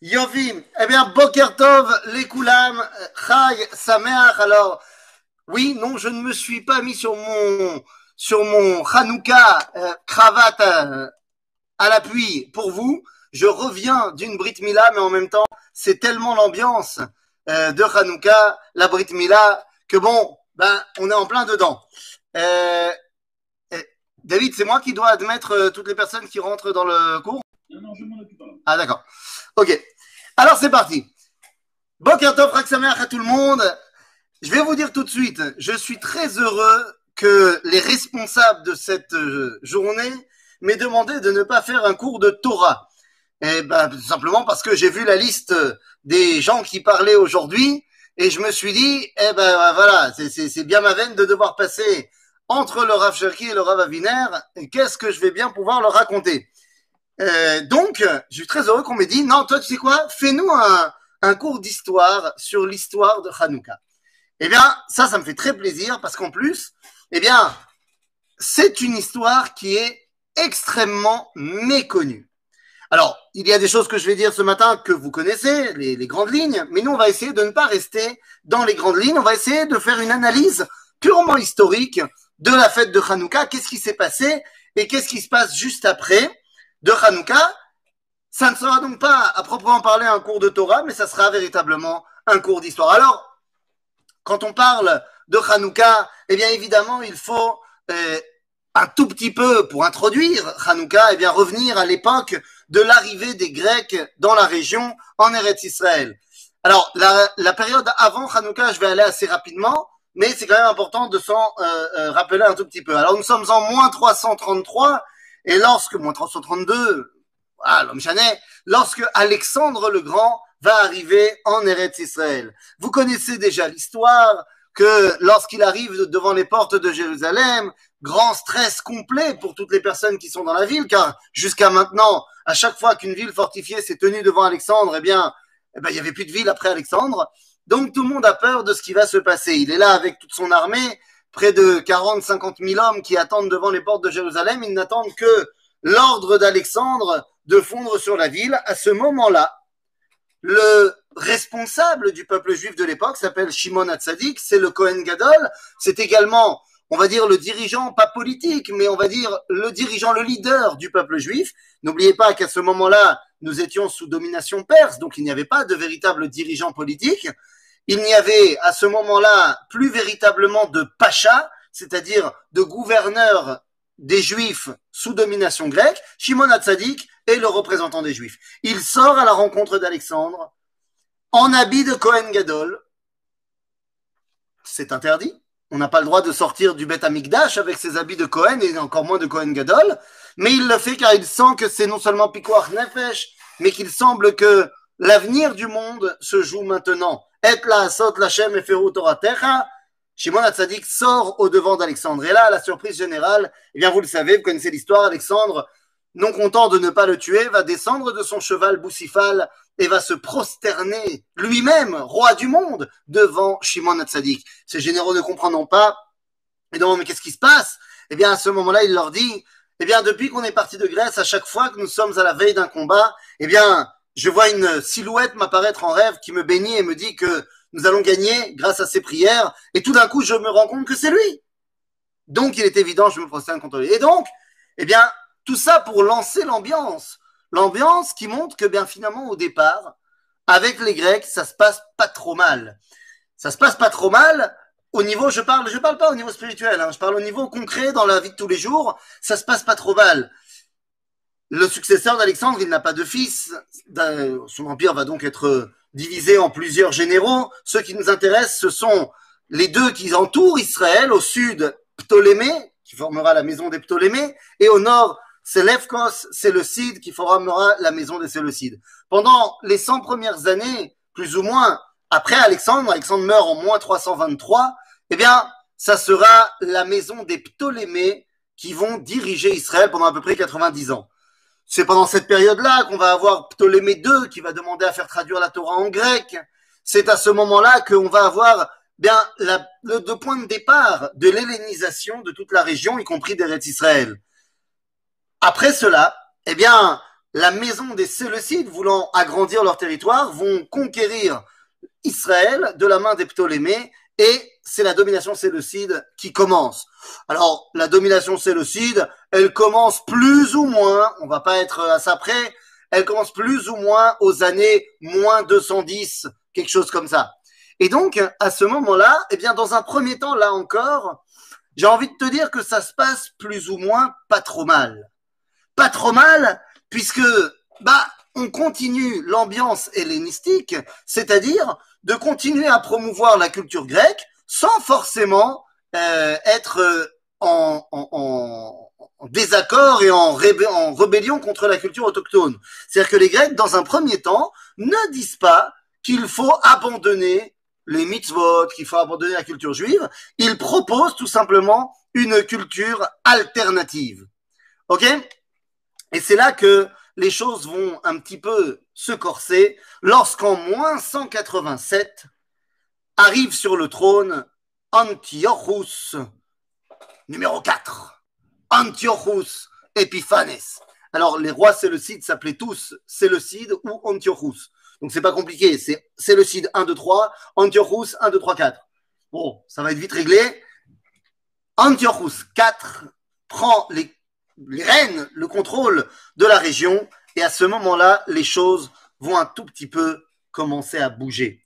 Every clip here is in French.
Yovi, eh bien, Bokertov, les Koulam, Chag, Sameach. Alors, oui, non, je ne me suis pas mis sur mon, sur mon Hanouka euh, cravate euh, à l'appui pour vous. Je reviens d'une Brit Mila, mais en même temps, c'est tellement l'ambiance euh, de Hanouka, la Brit Mila, que bon, ben, on est en plein dedans. David, c'est moi qui dois admettre toutes les personnes qui rentrent dans le cours? Non, non, je. Ah, d'accord. Ok. Alors, c'est parti. Boker Tov, Chag Sameach à tout le monde. Je vais vous dire tout de suite, je suis très heureux que les responsables de cette euh, journée m'aient demandé de ne pas faire un cours de Torah. Et ben, tout simplement parce que j'ai vu la liste des gens qui parlaient aujourd'hui et je me suis dit, eh ben voilà, c'est- bien ma veine de devoir passer entre le Rav Cherki et le Rav Aviner. Qu'est-ce que je vais bien pouvoir leur raconter? Euh, Donc, je suis très heureux qu'on m'ait dit, non, toi, tu sais quoi, fais-nous un, un cours d'histoire sur l'histoire de Hanouka. Eh bien, ça, ça me fait très plaisir parce qu'en plus, eh bien, c'est une histoire qui est extrêmement méconnue. Alors, il y a des choses que je vais dire ce matin que vous connaissez, les, les grandes lignes, mais nous, on va essayer de ne pas rester dans les grandes lignes. On va essayer de faire une analyse purement historique de la fête de Hanouka. Qu'est-ce qui s'est passé et qu'est-ce qui se passe juste après? De Hanouka Ça ne sera donc pas à proprement parler un cours de Torah, mais ça sera véritablement un cours d'histoire. Alors, quand on parle de Hanouka, eh bien évidemment, il faut euh, un tout petit peu pour introduire Hanouka, eh bien revenir à l'époque de l'arrivée des Grecs dans la région en Eretz Israël. Alors la, la période avant Hanouka, je vais aller assez rapidement, mais c'est quand même important de s'en euh, euh, rappeler un tout petit peu. Alors nous sommes en moins 333 et lorsque moins 332, voilà, l'homme Chanet, lorsque Alexandre le Grand va arriver en Eretz Israël. Vous connaissez déjà l'histoire que lorsqu'il arrive devant les portes de Jérusalem, grand stress complet pour toutes les personnes qui sont dans la ville, car jusqu'à maintenant, à chaque fois qu'une ville fortifiée s'est tenue devant Alexandre, eh bien, eh ben, il y avait plus de ville après Alexandre. Donc tout le monde a peur de ce qui va se passer. Il est là avec toute son armée, près de 40, 50 000 hommes qui attendent devant les portes de Jérusalem. Ils n'attendent que l'ordre d'Alexandre de fondre sur la ville. À ce moment-là, le responsable du peuple juif de l'époque s'appelle Shimon Hatzadik, c'est le Kohen Gadol, c'est également, on va dire, le dirigeant, pas politique, mais on va dire le dirigeant, le leader du peuple juif. N'oubliez pas qu'à ce moment-là, nous étions sous domination perse, donc il n'y avait pas de véritable dirigeant politique. Il n'y avait à ce moment-là plus véritablement de pacha, c'est-à-dire de gouverneur des juifs sous domination grecque. Shimon Hatzadik est le représentant des juifs. Il sort à la rencontre d'Alexandre en habit de Kohen Gadol. C'est interdit. On n'a pas le droit de sortir du Beth Amikdash avec ses habits de Kohen et encore moins de Kohen Gadol. Mais il le fait car il sent que c'est non seulement Pikoach Nefesh, mais qu'il semble que l'avenir du monde se joue maintenant. Et la sot lachem et Toratecha. Shimon Hatzadik sort au devant d'Alexandre. Et là, la surprise générale, eh bien, vous le savez, vous connaissez l'histoire, Alexandre, non content de ne pas le tuer, va descendre de son cheval Boussifal et va se prosterner lui-même, roi du monde, devant Shimon Hatzadik. Ces généraux ne comprendront pas. Et donc, mais qu'est-ce qui se passe? Eh bien, à ce moment-là, il leur dit, eh bien, depuis qu'on est parti de Grèce, à chaque fois que nous sommes à la veille d'un combat, eh bien, je vois une silhouette m'apparaître en rêve qui me bénit et me dit que nous allons gagner grâce à ses prières. Et tout d'un coup, je me rends compte que c'est lui. Donc, il est évident, je me prosterne contre lui. Et donc, eh bien, tout ça pour lancer l'ambiance. L'ambiance qui montre que, bien finalement, au départ, avec les Grecs, ça se passe pas trop mal. Ça se passe pas trop mal. Au niveau, je parle, je parle pas au niveau spirituel, hein, je parle au niveau concret dans la vie de tous les jours. Ça se passe pas trop mal. Le successeur d'Alexandre, il n'a pas de fils. Son empire va donc être divisé en plusieurs généraux. Ceux qui nous intéressent, ce sont les deux qui entourent Israël. Au sud, Ptolémée, qui formera la maison des Ptolémées, et au nord, Sélefkos, Séleucide, qui formera la maison des Séleucides. Pendant les 100 premières années, plus ou moins, après Alexandre, Alexandre meurt en moins 323, eh bien, ça sera la maison des Ptolémées qui vont diriger Israël pendant à peu près 90 ans. C'est pendant cette période-là qu'on va avoir Ptolémée II qui va demander à faire traduire la Torah en grec. C'est à ce moment-là qu'on va avoir bien le, point de départ de l'hellénisation de toute la région, y compris d'Eretz Israël. Après cela, eh bien, la maison des Séleucides, voulant agrandir leur territoire, vont conquérir Israël de la main des Ptolémées et c'est la domination séleucide qui commence. Alors, la domination séleucide, elle commence plus ou moins, on va pas être à ça près, elle commence plus ou moins aux années moins 210, quelque chose comme ça. Et donc, à ce moment-là, eh bien, dans un premier temps, là encore, j'ai envie de te dire que ça se passe plus ou moins pas trop mal. Pas trop mal, puisque, bah, on continue l'ambiance hellénistique, c'est-à-dire de continuer à promouvoir la culture grecque sans forcément euh, être euh, en, en, en, désaccord et en, rébellion contre la culture autochtone. C'est-à-dire que les Grecs, dans un premier temps, ne disent pas qu'il faut abandonner les mitzvot, qu'il faut abandonner la culture juive. Ils proposent tout simplement une culture alternative. OK? Et c'est là que les choses vont un petit peu se corser lorsqu'en moins 187 arrive sur le trône Antiochus numéro 4. Antiochus Epiphanes. Alors, les rois séleucides s'appelaient tous Séleucides ou Antiochus. Donc, c'est pas compliqué. C'est Séleucide 1, 2, 3, Antiochus 1, 2, 3, 4. Bon, ça va être vite réglé. Antiochus 4 prend les reines le contrôle de la région. Et à ce moment-là, les choses vont un tout petit peu commencer à bouger.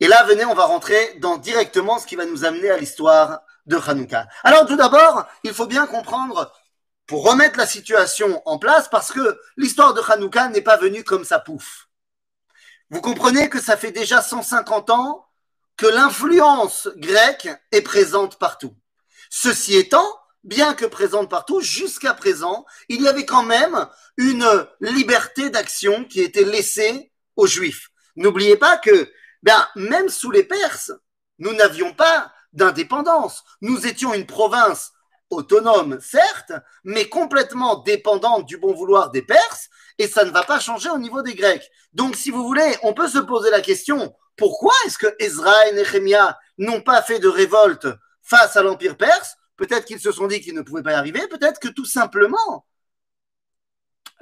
Et là, venez, on va rentrer dans directement ce qui va nous amener à l'histoire de Hanouka. Alors tout d'abord, il faut bien comprendre, pour remettre la situation en place, parce que l'histoire de Hanouka n'est pas venue comme ça pouf. Vous comprenez que ça fait déjà 150 ans que l'influence grecque est présente partout. Ceci étant, bien que présente partout, jusqu'à présent, il y avait quand même une liberté d'action qui était laissée aux Juifs. N'oubliez pas que, ben, même sous les Perses, nous n'avions pas d'indépendance. Nous étions une province autonome, certes, mais complètement dépendante du bon vouloir des Perses, et ça ne va pas changer au niveau des Grecs. Donc, si vous voulez, on peut se poser la question, pourquoi est-ce que Ezra et Nehemiah n'ont pas fait de révolte face à l'Empire perse Peut-être qu'ils se sont dit qu'ils ne pouvaient pas y arriver, peut-être que tout simplement,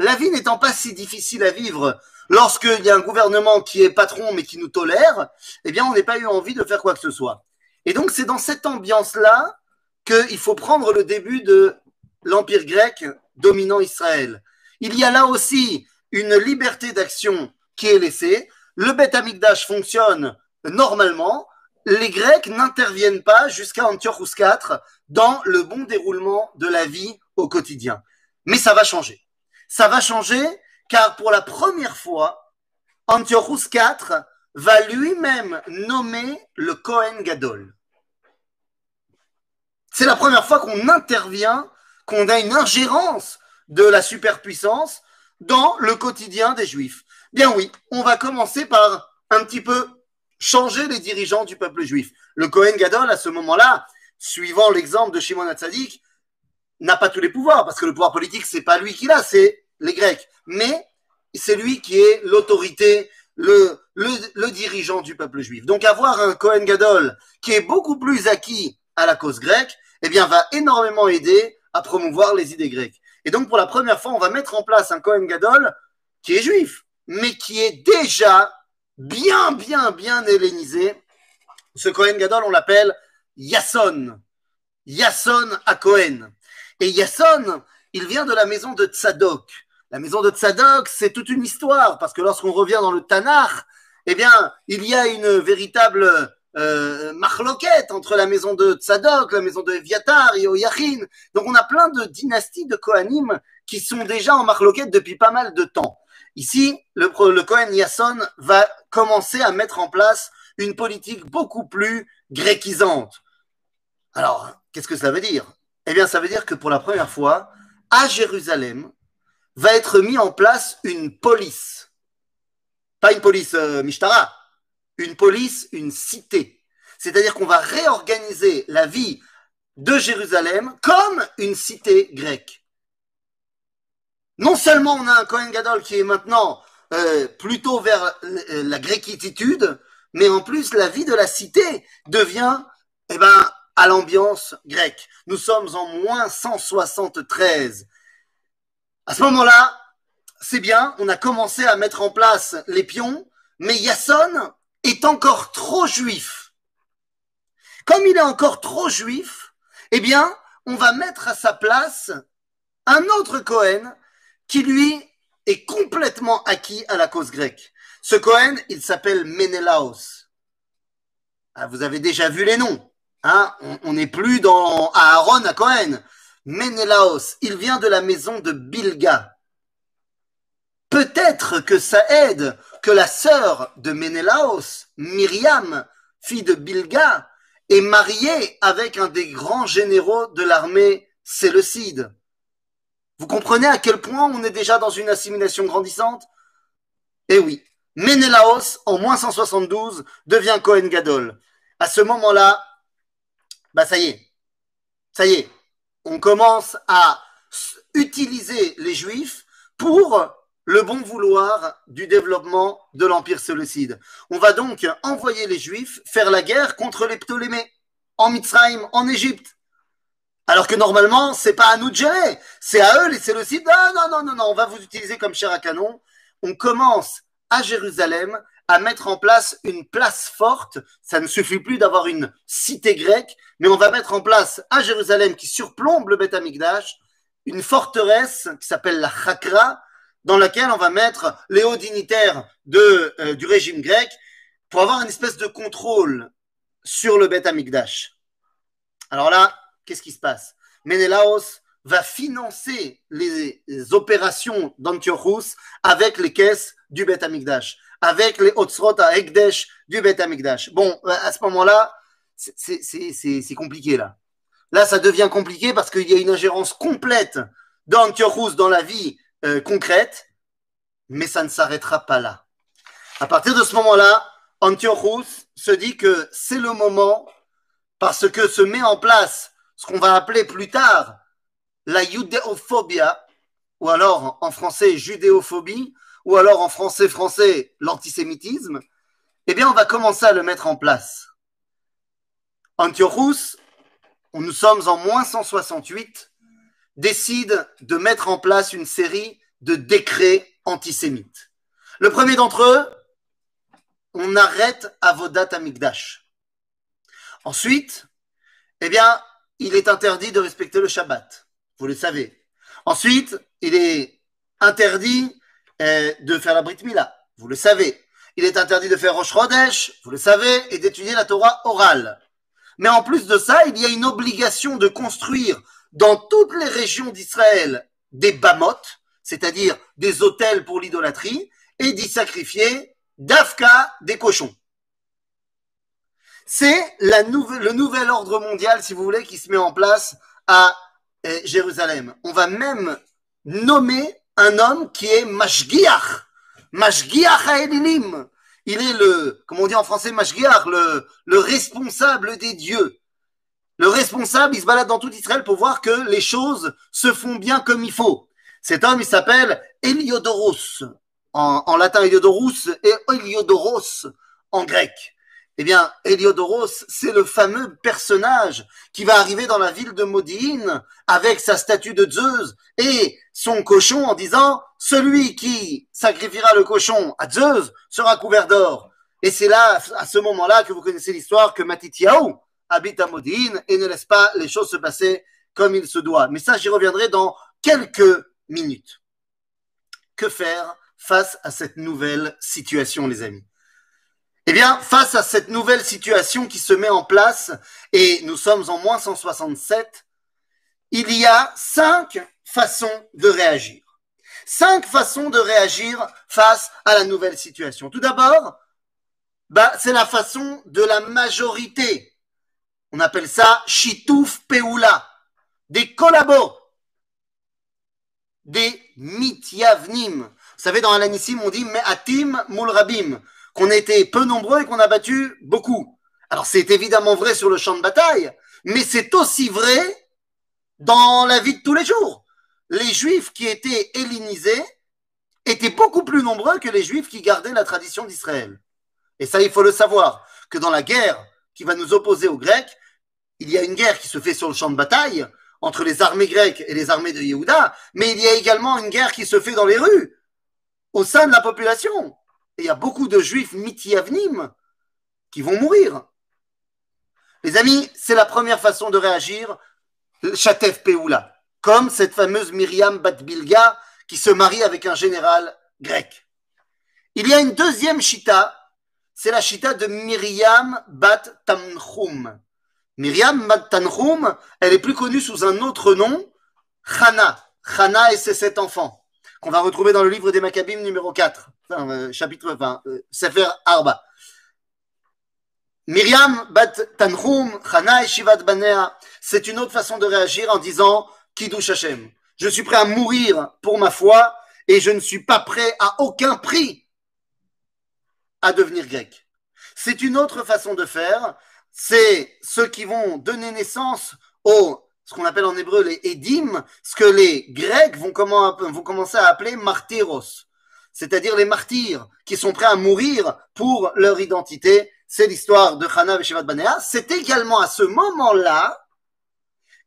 la vie n'étant pas si difficile à vivre lorsqu'il y a un gouvernement qui est patron mais qui nous tolère, eh bien, on n'a pas eu envie de faire quoi que ce soit. Et donc, c'est dans cette ambiance-là qu'il faut prendre le début de l'Empire grec dominant Israël. Il y a là aussi une liberté d'action qui est laissée. Le Beth Amikdash fonctionne normalement. Les Grecs n'interviennent pas jusqu'à Antiochus IV dans le bon déroulement de la vie au quotidien. Mais ça va changer. Ça va changer car pour la première fois, Antiochus IV va lui-même nommer le Kohen Gadol. C'est la première fois qu'on intervient, qu'on a une ingérence de la superpuissance dans le quotidien des Juifs. Bien oui, on va commencer par un petit peu changer les dirigeants du peuple juif. Le Kohen Gadol, à ce moment-là, suivant l'exemple de Shimon Hatzadik, n'a pas tous les pouvoirs, parce que le pouvoir politique, c'est pas lui qui l'a, c'est les Grecs. Mais c'est lui qui est l'autorité, le, le, le, dirigeant du peuple juif. Donc avoir un Kohen Gadol qui est beaucoup plus acquis à la cause grecque, eh bien, va énormément aider à promouvoir les idées grecques. Et donc, pour la première fois, on va mettre en place un Kohen Gadol qui est juif, mais qui est déjà bien, bien, bien hellénisé. Ce Kohen Gadol, on l'appelle Yasson. Yasson à Cohen. Et Yasson, il vient de la maison de Tzadok. La maison de Tzadok, c'est toute une histoire, parce que lorsqu'on revient dans le Tanakh, eh bien, il y a une véritable euh, marloquette entre la maison de Tzadok, la maison de Eviatar et Oyachin. Donc on a plein de dynasties de Kohanim qui sont déjà en marloquette depuis pas mal de temps. Ici, le, le Kohen Yasson va commencer à mettre en place une politique beaucoup plus gréquisante. Alors, qu'est-ce que ça veut dire? Eh bien, ça veut dire que pour la première fois, à Jérusalem, va être mis en place une police. Pas une police euh, une police, une cité. C'est-à-dire qu'on va réorganiser la vie de Jérusalem comme une cité grecque. Non seulement on a un Kohen Gadol qui est maintenant euh, plutôt vers euh, la gréquitude, mais en plus la vie de la cité devient eh ben, à l'ambiance grecque. Nous sommes en moins 173. À ce moment-là, c'est bien, on a commencé à mettre en place les pions, mais Yasson est encore trop juif. Comme il est encore trop juif, eh bien, on va mettre à sa place un autre Cohen qui lui est complètement acquis à la cause grecque. Ce Cohen, il s'appelle Menelaos. Ah, vous avez déjà vu les noms. Hein on n'est plus dans Aaron à Cohen. Menelaos, il vient de la maison de Bilga. Peut-être que ça aide que la sœur de Menelaos, Myriam, fille de Bilga, est mariée avec un des grands généraux de l'armée séleucide. Vous comprenez à quel point on est déjà dans une assimilation grandissante? Eh oui, Menelaos, en moins 172, devient Cohen Gadol. À ce moment-là, bah ça y est, ça y est, on commence à utiliser les Juifs pour le bon vouloir du développement de l'Empire séleucide. On va donc envoyer les Juifs faire la guerre contre les Ptolémées en Mitzrayim, en Égypte. Alors que normalement, c'est pas à nous de gérer, c'est à eux les Séleucides. Non, non, non, non, non, on va vous utiliser comme chair à canon. On commence à Jérusalem à mettre en place une place forte. Ça ne suffit plus d'avoir une cité grecque, mais on va mettre en place à Jérusalem qui surplombe le Beth Amikdash une forteresse qui s'appelle la Chakra, dans laquelle on va mettre les hauts dignitaires de, euh, du régime grec pour avoir une espèce de contrôle sur le Beth Amikdash. Alors là, qu'est-ce qui se passe? Ménélaos va financer les, opérations d'Antiochus avec les caisses du Beth Amikdash, avec les Otsrot à Ekdesh du Beth Amikdash. Bon, à ce moment-là, c'est compliqué là. Là, ça devient compliqué parce qu'il y a une ingérence complète d'Antiochus dans la vie euh, concrète, mais ça ne s'arrêtera pas là. À partir de ce moment-là, Antiochus se dit que c'est le moment parce que se met en place ce qu'on va appeler plus tard la judéophobia, ou alors en français judéophobie, ou alors en français français l'antisémitisme, eh bien on va commencer à le mettre en place. Antiochus, nous sommes en moins 168, décide de mettre en place une série de décrets antisémites. Le premier d'entre eux, on arrête Avodat Amigdash. Ensuite, eh bien, il est interdit de respecter le Shabbat. Vous le savez. Ensuite, il est interdit euh, de faire la Brit Mila. Vous le savez. Il est interdit de faire Rosh Chodesh. Vous le savez. Et d'étudier la Torah orale. Mais en plus de ça, il y a une obligation de construire dans toutes les régions d'Israël des bamotes, c'est-à-dire des hôtels pour l'idolâtrie, et d'y sacrifier d'Afka des cochons. C'est le nouvel ordre mondial, si vous voulez, qui se met en place à euh, Jérusalem. On va même nommer un homme qui est Mashgiach. Mashgiach Haelilim. Il est le, comme on dit en français, Mashgiach, le, le responsable des dieux le responsable, il se balade dans tout Israël pour voir que les choses se font bien comme il faut. Cet homme, il s'appelle Héliodoros. En, latin, Héliodoros et Héliodoros en grec. Eh bien, Héliodoros, c'est le fameux personnage qui va arriver dans la ville de Modine avec sa statue de Zeus et son cochon en disant celui qui sacrifiera le cochon à Zeus sera couvert d'or. Et c'est là, à ce moment-là, que vous connaissez l'histoire que Matityahu, habite à Modine et ne laisse pas les choses se passer comme il se doit. Mais ça, j'y reviendrai dans quelques minutes. Que faire face à cette nouvelle situation, les amis? Eh bien, face à cette nouvelle situation qui se met en place, et nous sommes en moins 167, il y a cinq façons de réagir. Cinq façons de réagir face à la nouvelle situation. Tout d'abord, bah, c'est la façon de la majorité on appelle ça Shitouf Peula, des collabos, des mityavnim. Vous savez, dans Alanissim, on dit Me'atim mulrabim, qu'on était peu nombreux et qu'on a battu beaucoup. Alors c'est évidemment vrai sur le champ de bataille, mais c'est aussi vrai dans la vie de tous les jours. Les juifs qui étaient hellénisés étaient beaucoup plus nombreux que les juifs qui gardaient la tradition d'Israël. Et ça, il faut le savoir, que dans la guerre qui va nous opposer aux Grecs, il y a une guerre qui se fait sur le champ de bataille entre les armées grecques et les armées de Yehuda, mais il y a également une guerre qui se fait dans les rues au sein de la population. Et il y a beaucoup de juifs mitiavnim qui vont mourir. Les amis, c'est la première façon de réagir, Chatef Peoula, comme cette fameuse Myriam Batbilga qui se marie avec un général grec. Il y a une deuxième chita, c'est la chita de Myriam Bat Tanchum. Myriam Bat Tanchum, elle est plus connue sous un autre nom, Chana. Chana et ses sept enfants, qu'on va retrouver dans le livre des Maccabim numéro 4, euh, chapitre 20, euh, Sefer Arba. Myriam bat Tanhum, Chana et Shivat Banea, c'est une autre façon de réagir en disant Kiddush Hashem. Je suis prêt à mourir pour ma foi et je ne suis pas prêt à aucun prix à devenir grec. C'est une autre façon de faire. C'est ceux qui vont donner naissance au ce qu'on appelle en hébreu les Edim, ce que les Grecs vont, vont commencer à appeler martyros, c'est-à-dire les martyrs qui sont prêts à mourir pour leur identité c'est l'histoire de Chana Veshivat Banea. C'est également à ce moment-là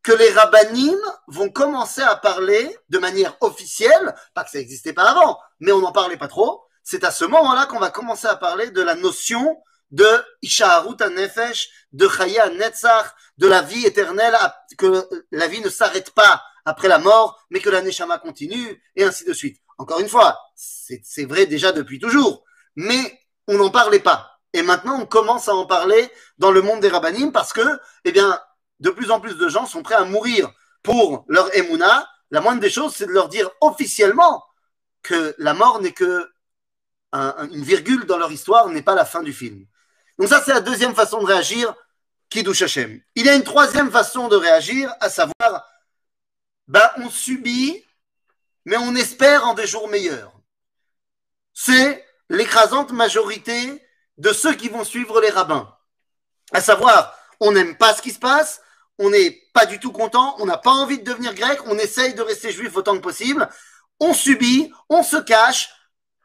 que les rabbinim vont commencer à parler de manière officielle, pas que ça n'existait pas avant, mais on n'en parlait pas trop. C'est à ce moment-là qu'on va commencer à parler de la notion de Ishaharut Nefesh, de Chaya Netzach, de la vie éternelle, que la vie ne s'arrête pas après la mort, mais que la Neshama continue, et ainsi de suite. Encore une fois, c'est vrai déjà depuis toujours, mais on n'en parlait pas. Et maintenant, on commence à en parler dans le monde des rabbinim parce que, eh bien, de plus en plus de gens sont prêts à mourir pour leur émouna. La moindre des choses, c'est de leur dire officiellement que la mort n'est que une virgule dans leur histoire, n'est pas la fin du film. Donc ça, c'est la deuxième façon de réagir, Kiddush Hashem. Il y a une troisième façon de réagir, à savoir, ben, on subit, mais on espère en des jours meilleurs. C'est l'écrasante majorité de ceux qui vont suivre les rabbins. À savoir, on n'aime pas ce qui se passe, on n'est pas du tout content, on n'a pas envie de devenir grec, on essaye de rester juif autant que possible, on subit, on se cache,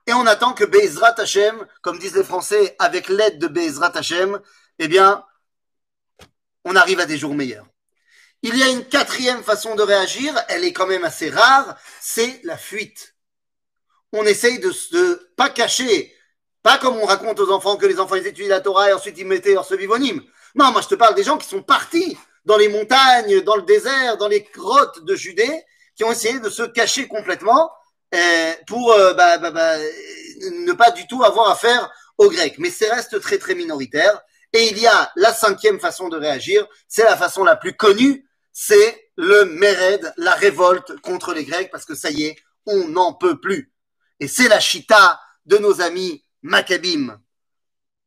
et on attend que Bezrat Hashem, comme disent les Français, avec l'aide de Bezrat Hashem, eh bien, on arrive à des jours meilleurs. Il y a une quatrième façon de réagir, elle est quand même assez rare, c'est la fuite. On essaye de ne pas cacher pas comme on raconte aux enfants que les enfants ils étudient la Torah et ensuite ils mettaient leur vivonyme. Non, moi je te parle des gens qui sont partis dans les montagnes, dans le désert, dans les grottes de Judée, qui ont essayé de se cacher complètement euh, pour euh, bah, bah, bah, ne pas du tout avoir affaire aux Grecs. Mais c'est reste très très minoritaire. Et il y a la cinquième façon de réagir, c'est la façon la plus connue, c'est le Mered, la révolte contre les Grecs, parce que ça y est, on n'en peut plus. Et c'est la chita de nos amis Maccabim.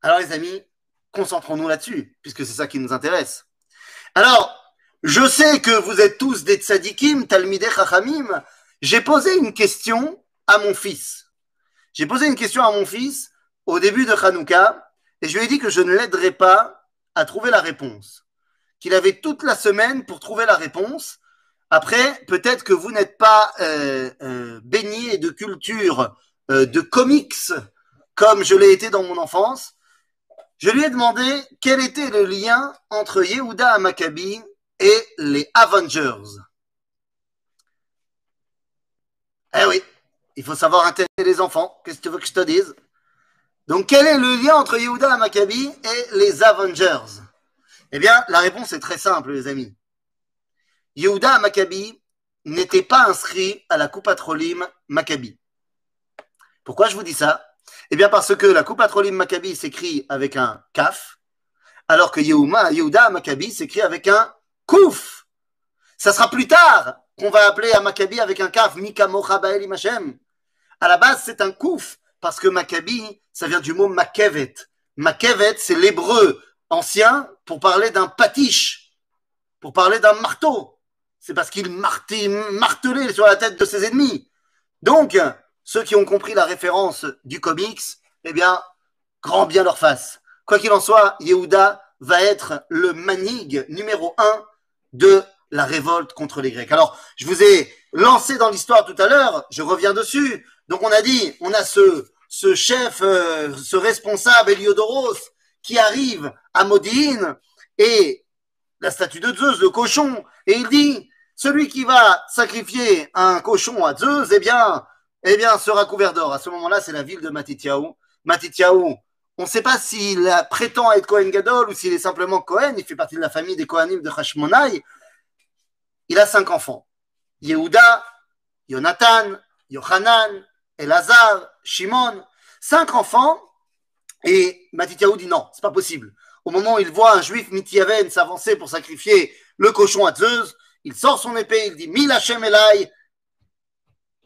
Alors les amis, concentrons-nous là-dessus, puisque c'est ça qui nous intéresse. Alors, je sais que vous êtes tous des tzadikim, talmideh chachamim. J'ai posé une question à mon fils. J'ai posé une question à mon fils au début de Hanouka, et je lui ai dit que je ne l'aiderais pas à trouver la réponse. Qu'il avait toute la semaine pour trouver la réponse. Après, peut-être que vous n'êtes pas euh, euh, baigné de culture euh, de comics comme je l'ai été dans mon enfance, je lui ai demandé quel était le lien entre Yehuda Maccabi et les Avengers. Eh oui, il faut savoir intéresser les enfants. Qu'est-ce que tu veux que je te dise? Donc, quel est le lien entre Yehuda Maccabi et les Avengers? Eh bien, la réponse est très simple, les amis. Yehuda Maccabi n'était pas inscrit à la Coupe Trolim Maccabi. Pourquoi je vous dis ça? Eh bien, parce que la Coupe Trolim Maccabi s'écrit avec un kaf, alors que Yehuda Maccabi s'écrit avec un kouf. Ça sera plus tard qu'on va appeler à Maccabi avec un kaf, Mika Mochabael Imachem. À la base, c'est un kouf, parce que Maccabi, ça vient du mot Makevet. Makevet, c'est l'hébreu ancien pour parler d'un patiche, pour parler d'un marteau. C'est parce qu'il martelait sur la tête de ses ennemis. Donc, ceux qui ont compris la référence du comics, eh bien, grand bien leur face. Quoi qu'il en soit, Yehuda va être le manig numéro un de la révolte contre les Grecs. Alors, je vous ai lancé dans l'histoire tout à l'heure, je reviens dessus. Donc, on a dit, on a ce, chef, euh, ce responsable Eliodoros qui arrive à Modine et la statue de Zeus, le cochon, et il dit, celui qui va sacrifier un cochon à Zeus, eh bien, eh bien, sera couvert d'or. À ce moment-là, c'est la ville de Matityahu. Matityahu, on ne sait pas s'il prétend être Kohen Gadol ou s'il est simplement Kohen. Il fait partie de la famille des Kohanim de Hashmonai. Il a cinq enfants. Yehuda, Jonathan, Yohanan, Elazar, Shimon. Cinq enfants. Et Matityahu dit non, c'est pas possible. Au moment où il voit un juif Mityaven s'avancer pour sacrifier le cochon à Zeus, il sort son épée, il dit Mil Hashem Elai,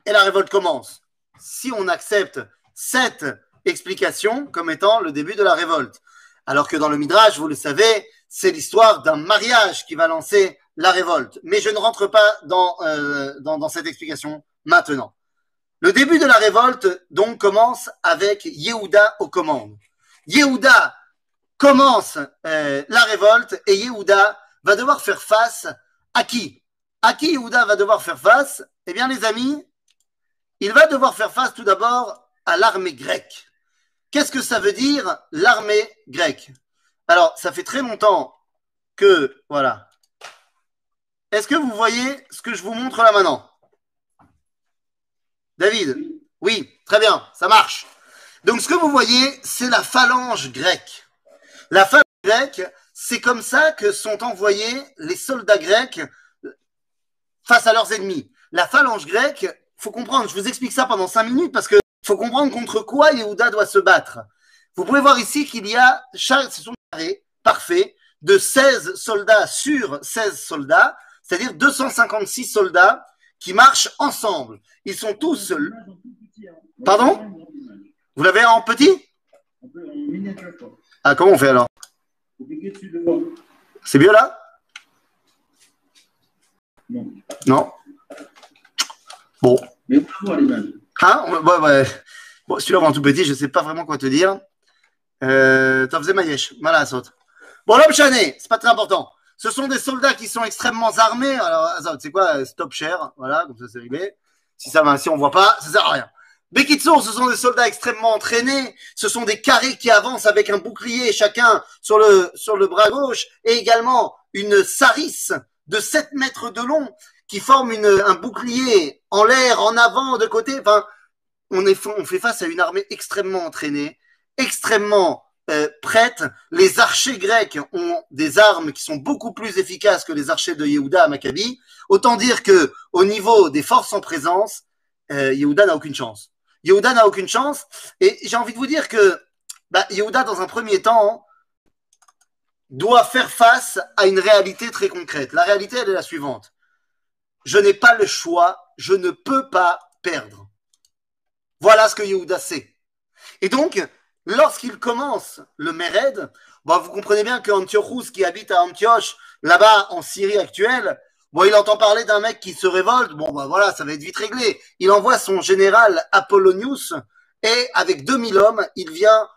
et la révolte commence. Si on accepte cette explication comme étant le début de la révolte, alors que dans le Midrash, vous le savez, c'est l'histoire d'un mariage qui va lancer la révolte. Mais je ne rentre pas dans, euh, dans, dans, cette explication maintenant. Le début de la révolte, donc, commence avec Yehuda aux commandes. Yehuda commence euh, la révolte et Yehuda va devoir faire face à qui? À qui Yehuda va devoir faire face? Eh bien, les amis, il va devoir faire face tout d'abord à l'armée grecque. Qu'est-ce que ça veut dire l'armée grecque? Alors, ça fait très longtemps que, voilà. Est-ce que vous voyez ce que je vous montre là maintenant? David Oui, très bien, ça marche. Donc, ce que vous voyez, c'est la phalange grecque. La phalange grecque, c'est comme ça que sont envoyés les soldats grecs face à leurs ennemis. La phalange grecque, faut comprendre, je vous explique ça pendant cinq minutes parce que faut comprendre contre quoi Yehuda doit se battre. Vous pouvez voir ici qu'il y a, ce sont carrés parfait de 16 soldats sur 16 soldats, c'est-à-dire 256 soldats qui marchent ensemble. Ils sont tous. Pardon Vous l'avez en petit Ah, comment on fait alors C'est mieux là Non. Bon. Mais Hein ouais, ouais. Bon, celui-là, en tout petit, je ne sais pas vraiment quoi te dire. Euh, T'as fait Mayesh, Voilà, saute. Bon, l'homme chané, c'est pas très important. Ce sont des soldats qui sont extrêmement armés. Alors, c'est quoi Stop cher. Voilà, comme ça, c'est réglé. Si ça va, si on voit pas, ça sert à rien. Bekitsour, ce sont des soldats extrêmement entraînés. Ce sont des carrés qui avancent avec un bouclier chacun sur le, sur le bras gauche et également une sarisse de 7 mètres de long qui forme une, un bouclier en l'air, en avant, de côté. Enfin, on, est, on fait face à une armée extrêmement entraînée, extrêmement euh. Les archers grecs ont des armes qui sont beaucoup plus efficaces que les archers de Yehuda à Maccabi. Autant dire que au niveau des forces en présence, euh, Yehuda n'a aucune chance. Yehuda n'a aucune chance. Et j'ai envie de vous dire que bah, Yehuda, dans un premier temps, doit faire face à une réalité très concrète. La réalité, elle est la suivante je n'ai pas le choix, je ne peux pas perdre. Voilà ce que Yehuda sait. Et donc, lorsqu'il commence le Mered, bon, vous comprenez bien qu'Antiochus, qui habite à Antioche, là-bas en Syrie actuelle, bon, il entend parler d'un mec qui se révolte, bon, bah voilà, ça va être vite réglé. Il envoie son général Apollonius, et avec 2000 hommes, il vient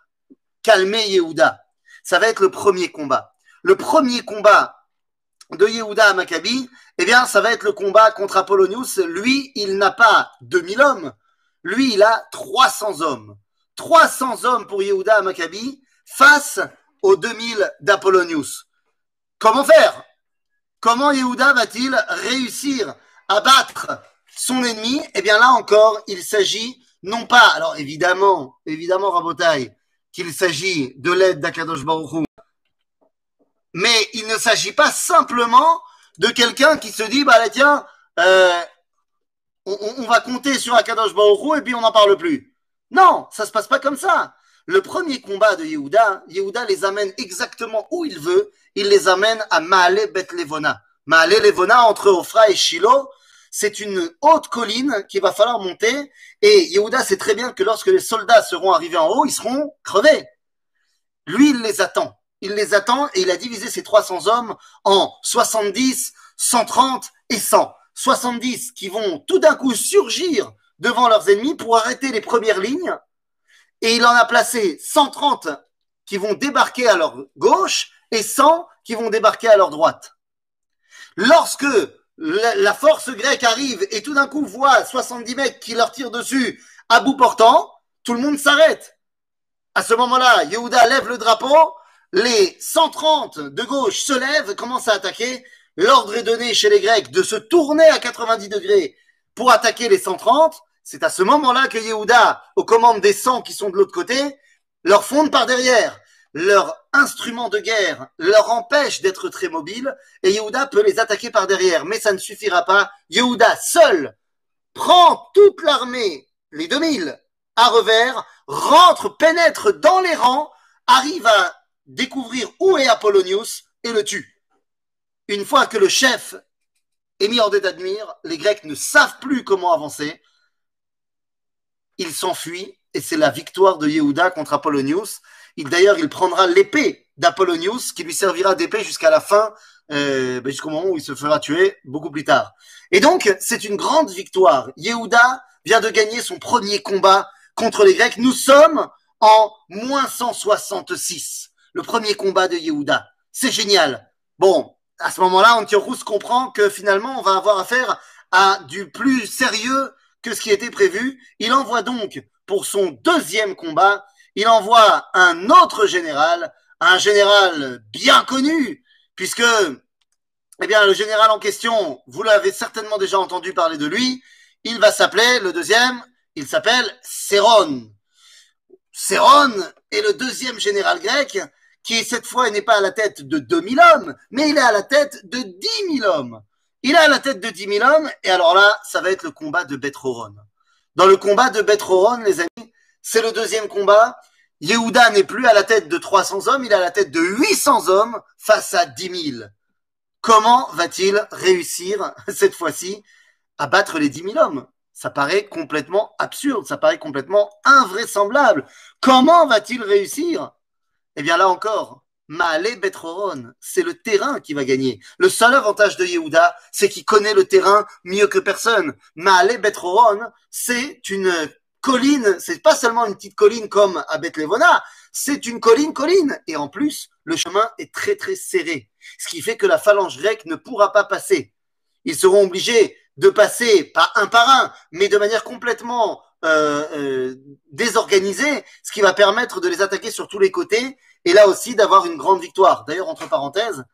calmer Yehuda. Ça va être le premier combat. Le premier combat de Yehuda à Maccabi, eh bien, ça va être le combat contre Apollonius. Lui, il n'a pas 2000 hommes. Lui, il a 300 hommes. 300 hommes pour Yehuda à Maccabi face aux 2000 d'Apollonius. Comment faire? Comment Yehuda va-t-il réussir à battre son ennemi? Eh bien, là encore, il s'agit non pas, alors évidemment, évidemment, Rabotai, qu'il s'agit de l'aide d'Akadosh Baruch mais il ne s'agit pas simplement de quelqu'un qui se dit, bah tiens, euh, on, va compter sur Akadosh Baruch et puis on n'en parle plus. Non, ça se passe pas comme ça. Le premier combat de Yehuda, Yehuda les amène exactement où il veut. Il les amène à Maale Bet Levona. Maale Levona entre Ofra et Shiloh, c'est une haute colline qu'il va falloir monter. Et Yehuda sait très bien que lorsque les soldats seront arrivés en haut, ils seront crevés. Lui, il les attend il les attend et il a divisé ses 300 hommes en 70, 130 et 100. 70 qui vont tout d'un coup surgir devant leurs ennemis pour arrêter les premières lignes. Et il en a placé 130 qui vont débarquer à leur gauche et 100 qui vont débarquer à leur droite. Lorsque la force grecque arrive et tout d'un coup voit 70 mecs qui leur tirent dessus à bout portant, tout le monde s'arrête. À ce moment-là, Yehuda lève le drapeau les 130 de gauche se lèvent, commencent à attaquer. L'ordre est donné chez les Grecs de se tourner à 90 degrés pour attaquer les 130. C'est à ce moment-là que Yehuda, aux commandes des sangs qui sont de l'autre côté, leur fonde par derrière. Leur instrument de guerre leur empêche d'être très mobiles et Yehuda peut les attaquer par derrière. Mais ça ne suffira pas. Yehuda seul prend toute l'armée, les 2000, à revers, rentre, pénètre dans les rangs, arrive à découvrir où est Apollonius et le tue. Une fois que le chef est mis hors d'état de mire, les Grecs ne savent plus comment avancer il s'enfuit et c'est la victoire de Yehuda contre Apollonius. D'ailleurs, il prendra l'épée d'Apollonius qui lui servira d'épée jusqu'à la fin, euh, ben, jusqu'au moment où il se fera tuer beaucoup plus tard. Et donc, c'est une grande victoire. Yehuda vient de gagner son premier combat contre les Grecs. Nous sommes en moins 166. Le premier combat de Yehuda. C'est génial. Bon, à ce moment-là, Antiochus comprend que finalement, on va avoir affaire à du plus sérieux ce qui était prévu. Il envoie donc pour son deuxième combat, il envoie un autre général, un général bien connu, puisque, eh bien, le général en question, vous l'avez certainement déjà entendu parler de lui, il va s'appeler, le deuxième, il s'appelle Séron. Séron est le deuxième général grec qui, cette fois, n'est pas à la tête de 2000 hommes, mais il est à la tête de 10 000 hommes. Il a la tête de 10 000 hommes, et alors là, ça va être le combat de Betroron. Dans le combat de Betroron, les amis, c'est le deuxième combat. Yehuda n'est plus à la tête de 300 hommes, il a la tête de 800 hommes face à 10 000. Comment va-t-il réussir, cette fois-ci, à battre les 10 000 hommes? Ça paraît complètement absurde, ça paraît complètement invraisemblable. Comment va-t-il réussir? Eh bien là encore, Maale Betroron, c'est le terrain qui va gagner. Le seul avantage de Yehuda, c'est qu'il connaît le terrain mieux que personne. Maale Betroron, c'est une colline, c'est pas seulement une petite colline comme à Bethlevona, c'est une colline colline. Et en plus, le chemin est très très serré. Ce qui fait que la phalange grecque ne pourra pas passer. Ils seront obligés de passer, pas un par un, mais de manière complètement euh, euh, désorganisée, ce qui va permettre de les attaquer sur tous les côtés et là aussi d'avoir une grande victoire. D'ailleurs, entre parenthèses,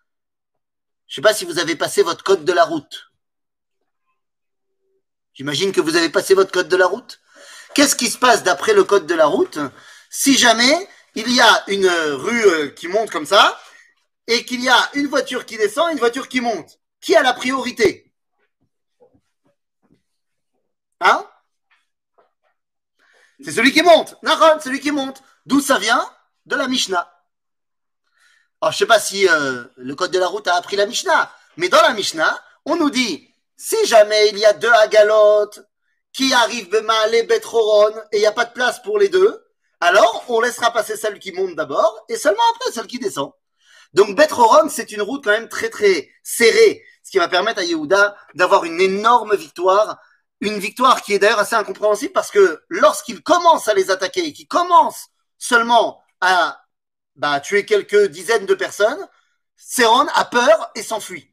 je ne sais pas si vous avez passé votre code de la route. J'imagine que vous avez passé votre code de la route. Qu'est-ce qui se passe d'après le code de la route si jamais il y a une rue euh, qui monte comme ça et qu'il y a une voiture qui descend et une voiture qui monte? Qui a la priorité? Hein? C'est celui qui monte. Naron, celui qui monte. D'où ça vient? De la Mishnah. Alors, je sais pas si euh, le code de la route a appris la Mishnah, mais dans la Mishnah, on nous dit, si jamais il y a deux agalotes qui arrivent Bemaale Betroron et il n'y a pas de place pour les deux, alors on laissera passer celle qui monte d'abord et seulement après celle qui descend. Donc Betroron, c'est une route quand même très très serrée, ce qui va permettre à Yehuda d'avoir une énorme victoire, une victoire qui est d'ailleurs assez incompréhensible parce que lorsqu'il commence à les attaquer et qu'il commence seulement à bah, tuer quelques dizaines de personnes, Céron a peur et s'enfuit.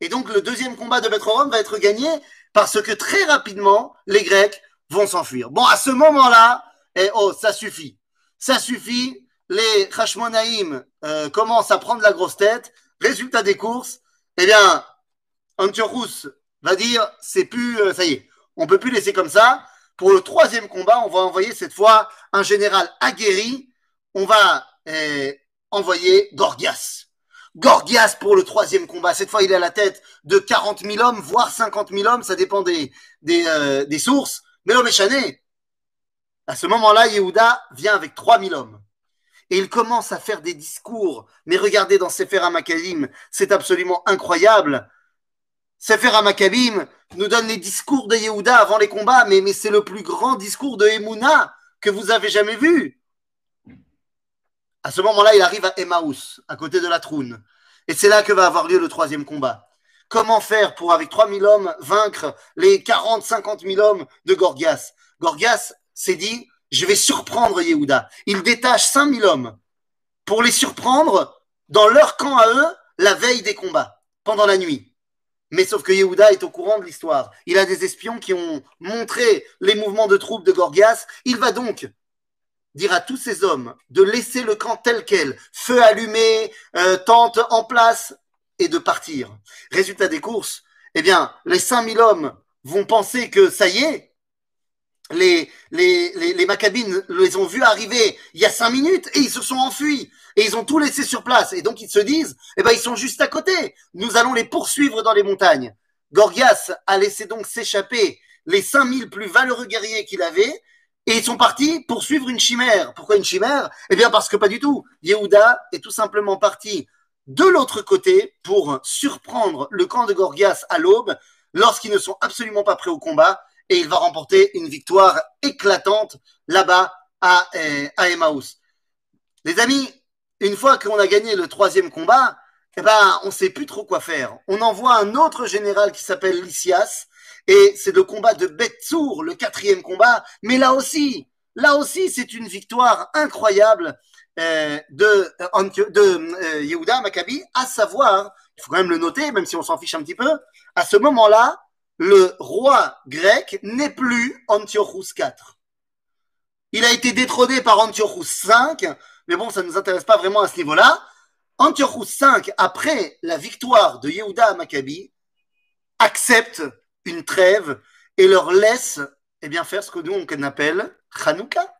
Et donc le deuxième combat de Betroron va être gagné parce que très rapidement, les Grecs vont s'enfuir. Bon, à ce moment-là, eh, oh, ça suffit. Ça suffit. Les Hashmonaïm euh, commencent à prendre la grosse tête. Résultat des courses, eh bien, Antiochus va dire, c'est plus, euh, ça y est, on peut plus laisser comme ça. Pour le troisième combat, on va envoyer cette fois un général aguerri. On va envoyé Gorgias. Gorgias pour le troisième combat. Cette fois, il est à la tête de 40 000 hommes, voire 50 000 hommes. Ça dépend des, euh, des sources. Mais l'homme est chané. À ce moment-là, Yehuda vient avec 3 000 hommes. Et il commence à faire des discours. Mais regardez dans Sefer HaMakkabim, c'est absolument incroyable. Sefer HaMakkabim nous donne les discours de Yehuda avant les combats, mais, mais c'est le plus grand discours de Emouna que vous avez jamais vu. À ce moment-là, il arrive à Emmaus, à côté de la Troune. Et c'est là que va avoir lieu le troisième combat. Comment faire pour, avec 3000 hommes, vaincre les 40, 50 000 hommes de Gorgias? Gorgias s'est dit, je vais surprendre Yehuda. Il détache 5000 hommes pour les surprendre dans leur camp à eux la veille des combats, pendant la nuit. Mais sauf que Yehuda est au courant de l'histoire. Il a des espions qui ont montré les mouvements de troupes de Gorgias. Il va donc dire à tous ces hommes de laisser le camp tel quel, feu allumé, euh, tente en place, et de partir. Résultat des courses, eh bien, les 5000 hommes vont penser que ça y est, les, les, les, les ont vus arriver il y a cinq minutes et ils se sont enfuis et ils ont tout laissé sur place. Et donc ils se disent, eh ben ils sont juste à côté. Nous allons les poursuivre dans les montagnes. Gorgias a laissé donc s'échapper les 5000 plus valeureux guerriers qu'il avait et ils sont partis poursuivre une chimère. Pourquoi une chimère? Eh bien parce que pas du tout. Yehuda est tout simplement parti de l'autre côté pour surprendre le camp de Gorgias à l'aube lorsqu'ils ne sont absolument pas prêts au combat et il va remporter une victoire éclatante là-bas à, euh, à. Les amis, une fois qu'on a gagné le troisième combat, eh ben, on sait plus trop quoi faire. On envoie un autre général qui s'appelle Lysias, et c'est le combat de Betsour, le quatrième combat. Mais là aussi, là aussi, c'est une victoire incroyable euh, de, de euh, Yehuda Maccabi, à savoir, il faut quand même le noter, même si on s'en fiche un petit peu, à ce moment-là, le roi grec n'est plus Antiochus IV. Il a été détrôné par Antiochus V, mais bon, ça ne nous intéresse pas vraiment à ce niveau-là. Antiochus V, après la victoire de Yehuda Maccabi, accepte une trêve et leur laisse eh bien, faire ce que nous on appelle Hanouka.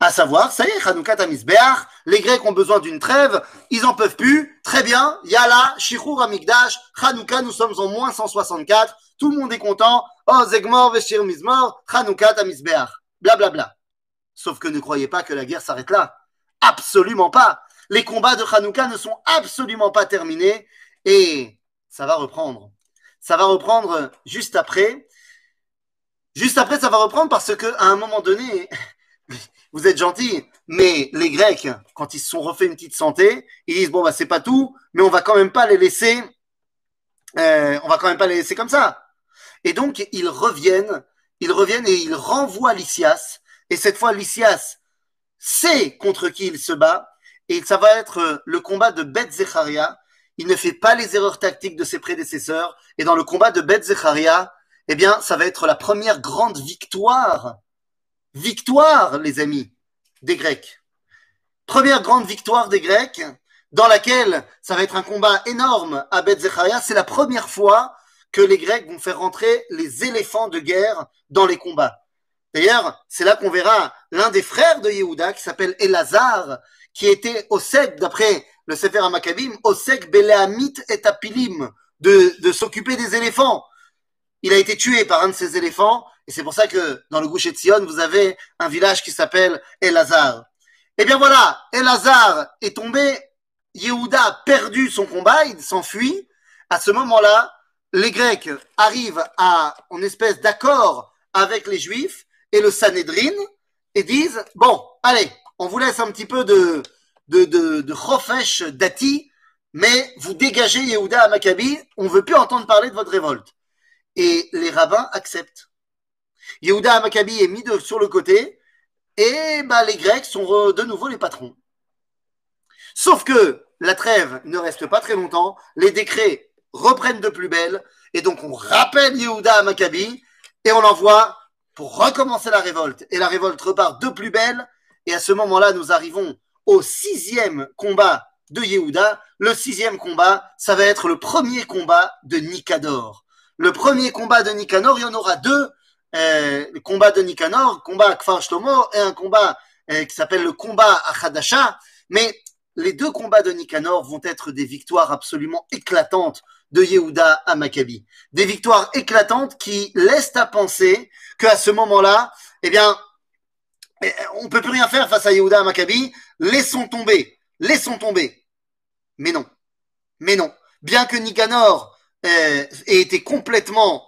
À savoir, ça y est, Hanouka Tamizbeach, les Grecs ont besoin d'une trêve, ils en peuvent plus, très bien, Yala, Shichur Amigdash, Hanouka, nous sommes en moins 164, tout le monde est content, oh Zegmor, Veshir Mizmor, Hanouka Tamizbeach, blablabla. Bla. Sauf que ne croyez pas que la guerre s'arrête là. Absolument pas. Les combats de Hanouka ne sont absolument pas terminés et ça va reprendre. Ça va reprendre juste après. Juste après, ça va reprendre parce que à un moment donné, vous êtes gentils, mais les Grecs, quand ils se sont refait une petite santé, ils disent bon bah c'est pas tout, mais on va quand même pas les laisser, euh, on va quand même pas les laisser comme ça. Et donc ils reviennent, ils reviennent et ils renvoient Lysias. Et cette fois, Lysias sait contre qui il se bat, et ça va être le combat de Beth Zecharia. Il ne fait pas les erreurs tactiques de ses prédécesseurs, et dans le combat de Beth Zecharia, eh bien, ça va être la première grande victoire, victoire, les amis, des Grecs. Première grande victoire des Grecs, dans laquelle ça va être un combat énorme à Beth Zecharia. C'est la première fois que les Grecs vont faire rentrer les éléphants de guerre dans les combats. D'ailleurs, c'est là qu'on verra l'un des frères de Yehuda qui s'appelle Elazar, qui était au sec, d'après le Sefer Amakabim, au sec Beleamit et Apilim, de, de s'occuper des éléphants. Il a été tué par un de ces éléphants, et c'est pour ça que dans le Gouche de Sion, vous avez un village qui s'appelle Elazar. Eh bien voilà, Elazar est tombé, Yehuda a perdu son combat, il s'enfuit. À ce moment-là, les Grecs arrivent à en espèce d'accord avec les Juifs, et le Sanhedrin et disent bon, allez, on vous laisse un petit peu de de de, de dati, mais vous dégagez Yehuda à Maccabi, on veut plus entendre parler de votre révolte. Et les rabbins acceptent. Yehuda à Maccabi est mis sur le côté et bah, les Grecs sont de nouveau les patrons. Sauf que la trêve ne reste pas très longtemps, les décrets reprennent de plus belle, et donc on rappelle Yehuda à Maccabi et on l'envoie pour recommencer la révolte. Et la révolte repart de plus belle. Et à ce moment-là, nous arrivons au sixième combat de Yehuda. Le sixième combat, ça va être le premier combat de Nicanor. Le premier combat de Nicanor, il y en aura deux. Euh, le combat de Nicanor, combat à Kfar Shlomo, et un combat euh, qui s'appelle le combat à Hadasha. Mais les deux combats de Nicanor vont être des victoires absolument éclatantes de Yehuda à Maccabi. Des victoires éclatantes qui laissent à penser qu'à ce moment-là, eh bien, eh, on peut plus rien faire face à Yehuda à Maccabi. Laissons tomber, laissons tomber. Mais non, mais non. Bien que Nicanor euh, ait été complètement,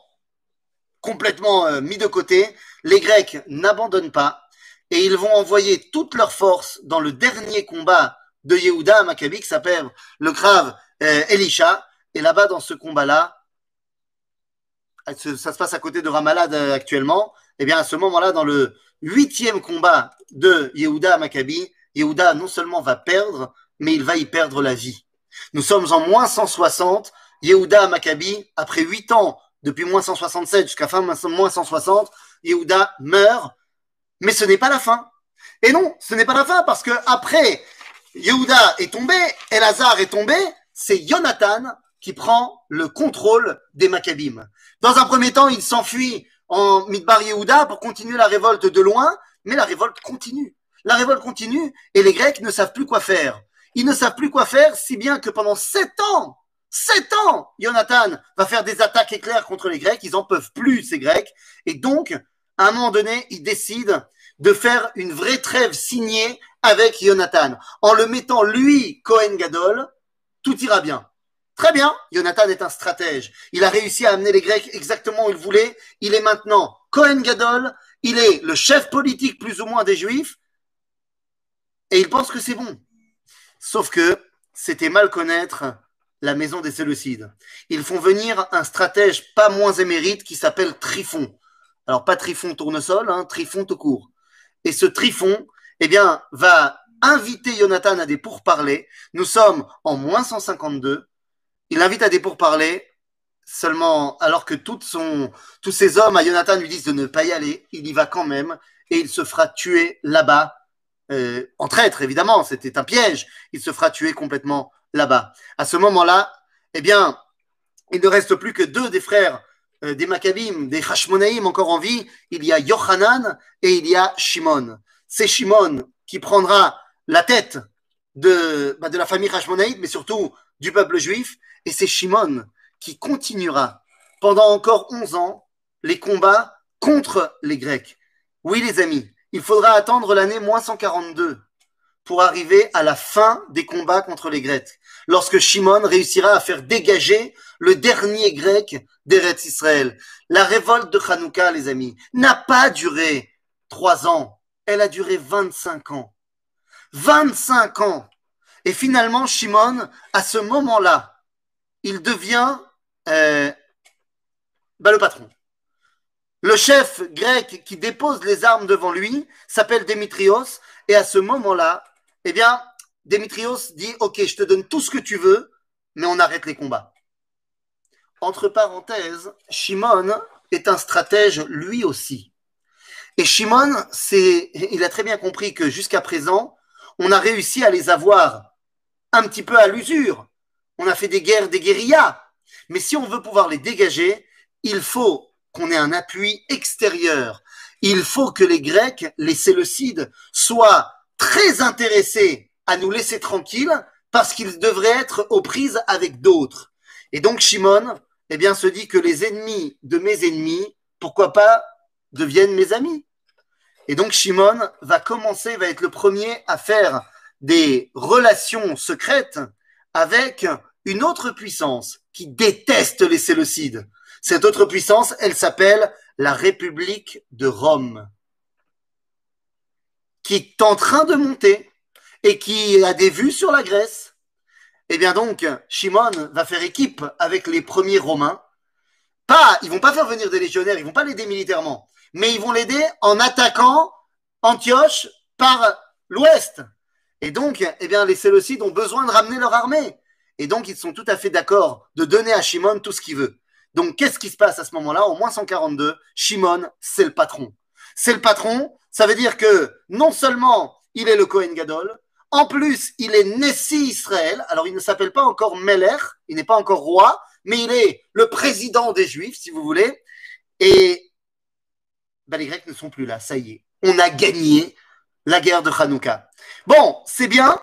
complètement euh, mis de côté, les Grecs n'abandonnent pas et ils vont envoyer toutes leurs forces dans le dernier combat de Yehuda à Maccabi qui s'appelle le Krav euh, Elisha. Et là-bas, dans ce combat-là, ça se passe à côté de Ramallah euh, actuellement. Eh bien, à ce moment-là, dans le huitième combat de Yehuda à Maccabi, Yehuda non seulement va perdre, mais il va y perdre la vie. Nous sommes en moins 160. Yehuda à Maccabi, après huit ans, depuis moins 167 jusqu'à fin moins 160, Yehuda meurt. Mais ce n'est pas la fin. Et non, ce n'est pas la fin parce que après Yehuda est tombé, Elazar est tombé, c'est Jonathan qui prend le contrôle des Maccabim. Dans un premier temps, il s'enfuit en Midbar Yehuda pour continuer la révolte de loin, mais la révolte continue. La révolte continue et les Grecs ne savent plus quoi faire. Ils ne savent plus quoi faire, si bien que pendant sept ans, sept ans, Jonathan va faire des attaques éclairs contre les Grecs. Ils en peuvent plus, ces Grecs. Et donc, à un moment donné, ils décident de faire une vraie trêve signée avec Jonathan. En le mettant, lui, Cohen Gadol, tout ira bien. Très bien, Jonathan est un stratège. Il a réussi à amener les Grecs exactement où il voulait. Il est maintenant Cohen Gadol, il est le chef politique plus ou moins des Juifs, et il pense que c'est bon. Sauf que c'était mal connaître la maison des Séleucides. Ils font venir un stratège pas moins émérite qui s'appelle Trifon. Alors pas Trifon tournesol, hein, Trifon tout court. Et ce Trifon, eh bien, va inviter Jonathan à des pourparlers. Nous sommes en moins 152. Il invite à des pourparlers seulement alors que tous ces hommes à Jonathan lui disent de ne pas y aller. Il y va quand même et il se fera tuer là-bas. Euh, en traître, évidemment, c'était un piège. Il se fera tuer complètement là-bas. À ce moment-là, eh bien, il ne reste plus que deux des frères euh, des Maccabim, des Hashmonaïm encore en vie. Il y a Yohanan et il y a Shimon. C'est Shimon qui prendra la tête de, bah, la famille Hashmonaïm, mais surtout du peuple juif. Et c'est Shimon qui continuera pendant encore 11 ans les combats contre les Grecs. Oui, les amis, il faudra attendre l'année moins 142 pour arriver à la fin des combats contre les Grecs, lorsque Shimon réussira à faire dégager le dernier grec d'Eretz Israël. La révolte de Hanouka, les amis, n'a pas duré trois ans, elle a duré 25 ans. 25 ans. Et finalement, Shimon, à ce moment-là, il devient euh, bah, le patron. Le chef grec qui dépose les armes devant lui s'appelle Démétrios, et à ce moment-là, eh bien, Démétrios dit Ok, je te donne tout ce que tu veux, mais on arrête les combats. Entre parenthèses, Shimon est un stratège lui aussi. Et Shimon, il a très bien compris que jusqu'à présent, on a réussi à les avoir un petit peu à l'usure. On a fait des guerres, des guérillas. Mais si on veut pouvoir les dégager, il faut qu'on ait un appui extérieur. Il faut que les Grecs, les Séleucides, soient très intéressés à nous laisser tranquilles parce qu'ils devraient être aux prises avec d'autres. Et donc Shimon, eh bien, se dit que les ennemis de mes ennemis, pourquoi pas, deviennent mes amis. Et donc Shimon va commencer, va être le premier à faire des relations secrètes avec une autre puissance qui déteste les Séleucides. Cette autre puissance, elle s'appelle la République de Rome, qui est en train de monter et qui a des vues sur la Grèce. Eh bien donc, Shimon va faire équipe avec les premiers Romains. Pas, ils vont pas faire venir des légionnaires, ils vont pas l'aider militairement, mais ils vont l'aider en attaquant Antioche par l'ouest. Et donc, eh bien, les Séleucides ont besoin de ramener leur armée. Et donc, ils sont tout à fait d'accord de donner à Shimon tout ce qu'il veut. Donc, qu'est-ce qui se passe à ce moment-là? Au moins 142, Shimon, c'est le patron. C'est le patron, ça veut dire que non seulement il est le Kohen Gadol, en plus, il est Nessi Israël. Alors, il ne s'appelle pas encore Meller, il n'est pas encore roi, mais il est le président des Juifs, si vous voulez. Et ben, les Grecs ne sont plus là, ça y est. On a gagné la guerre de Hanouka. Bon, c'est bien,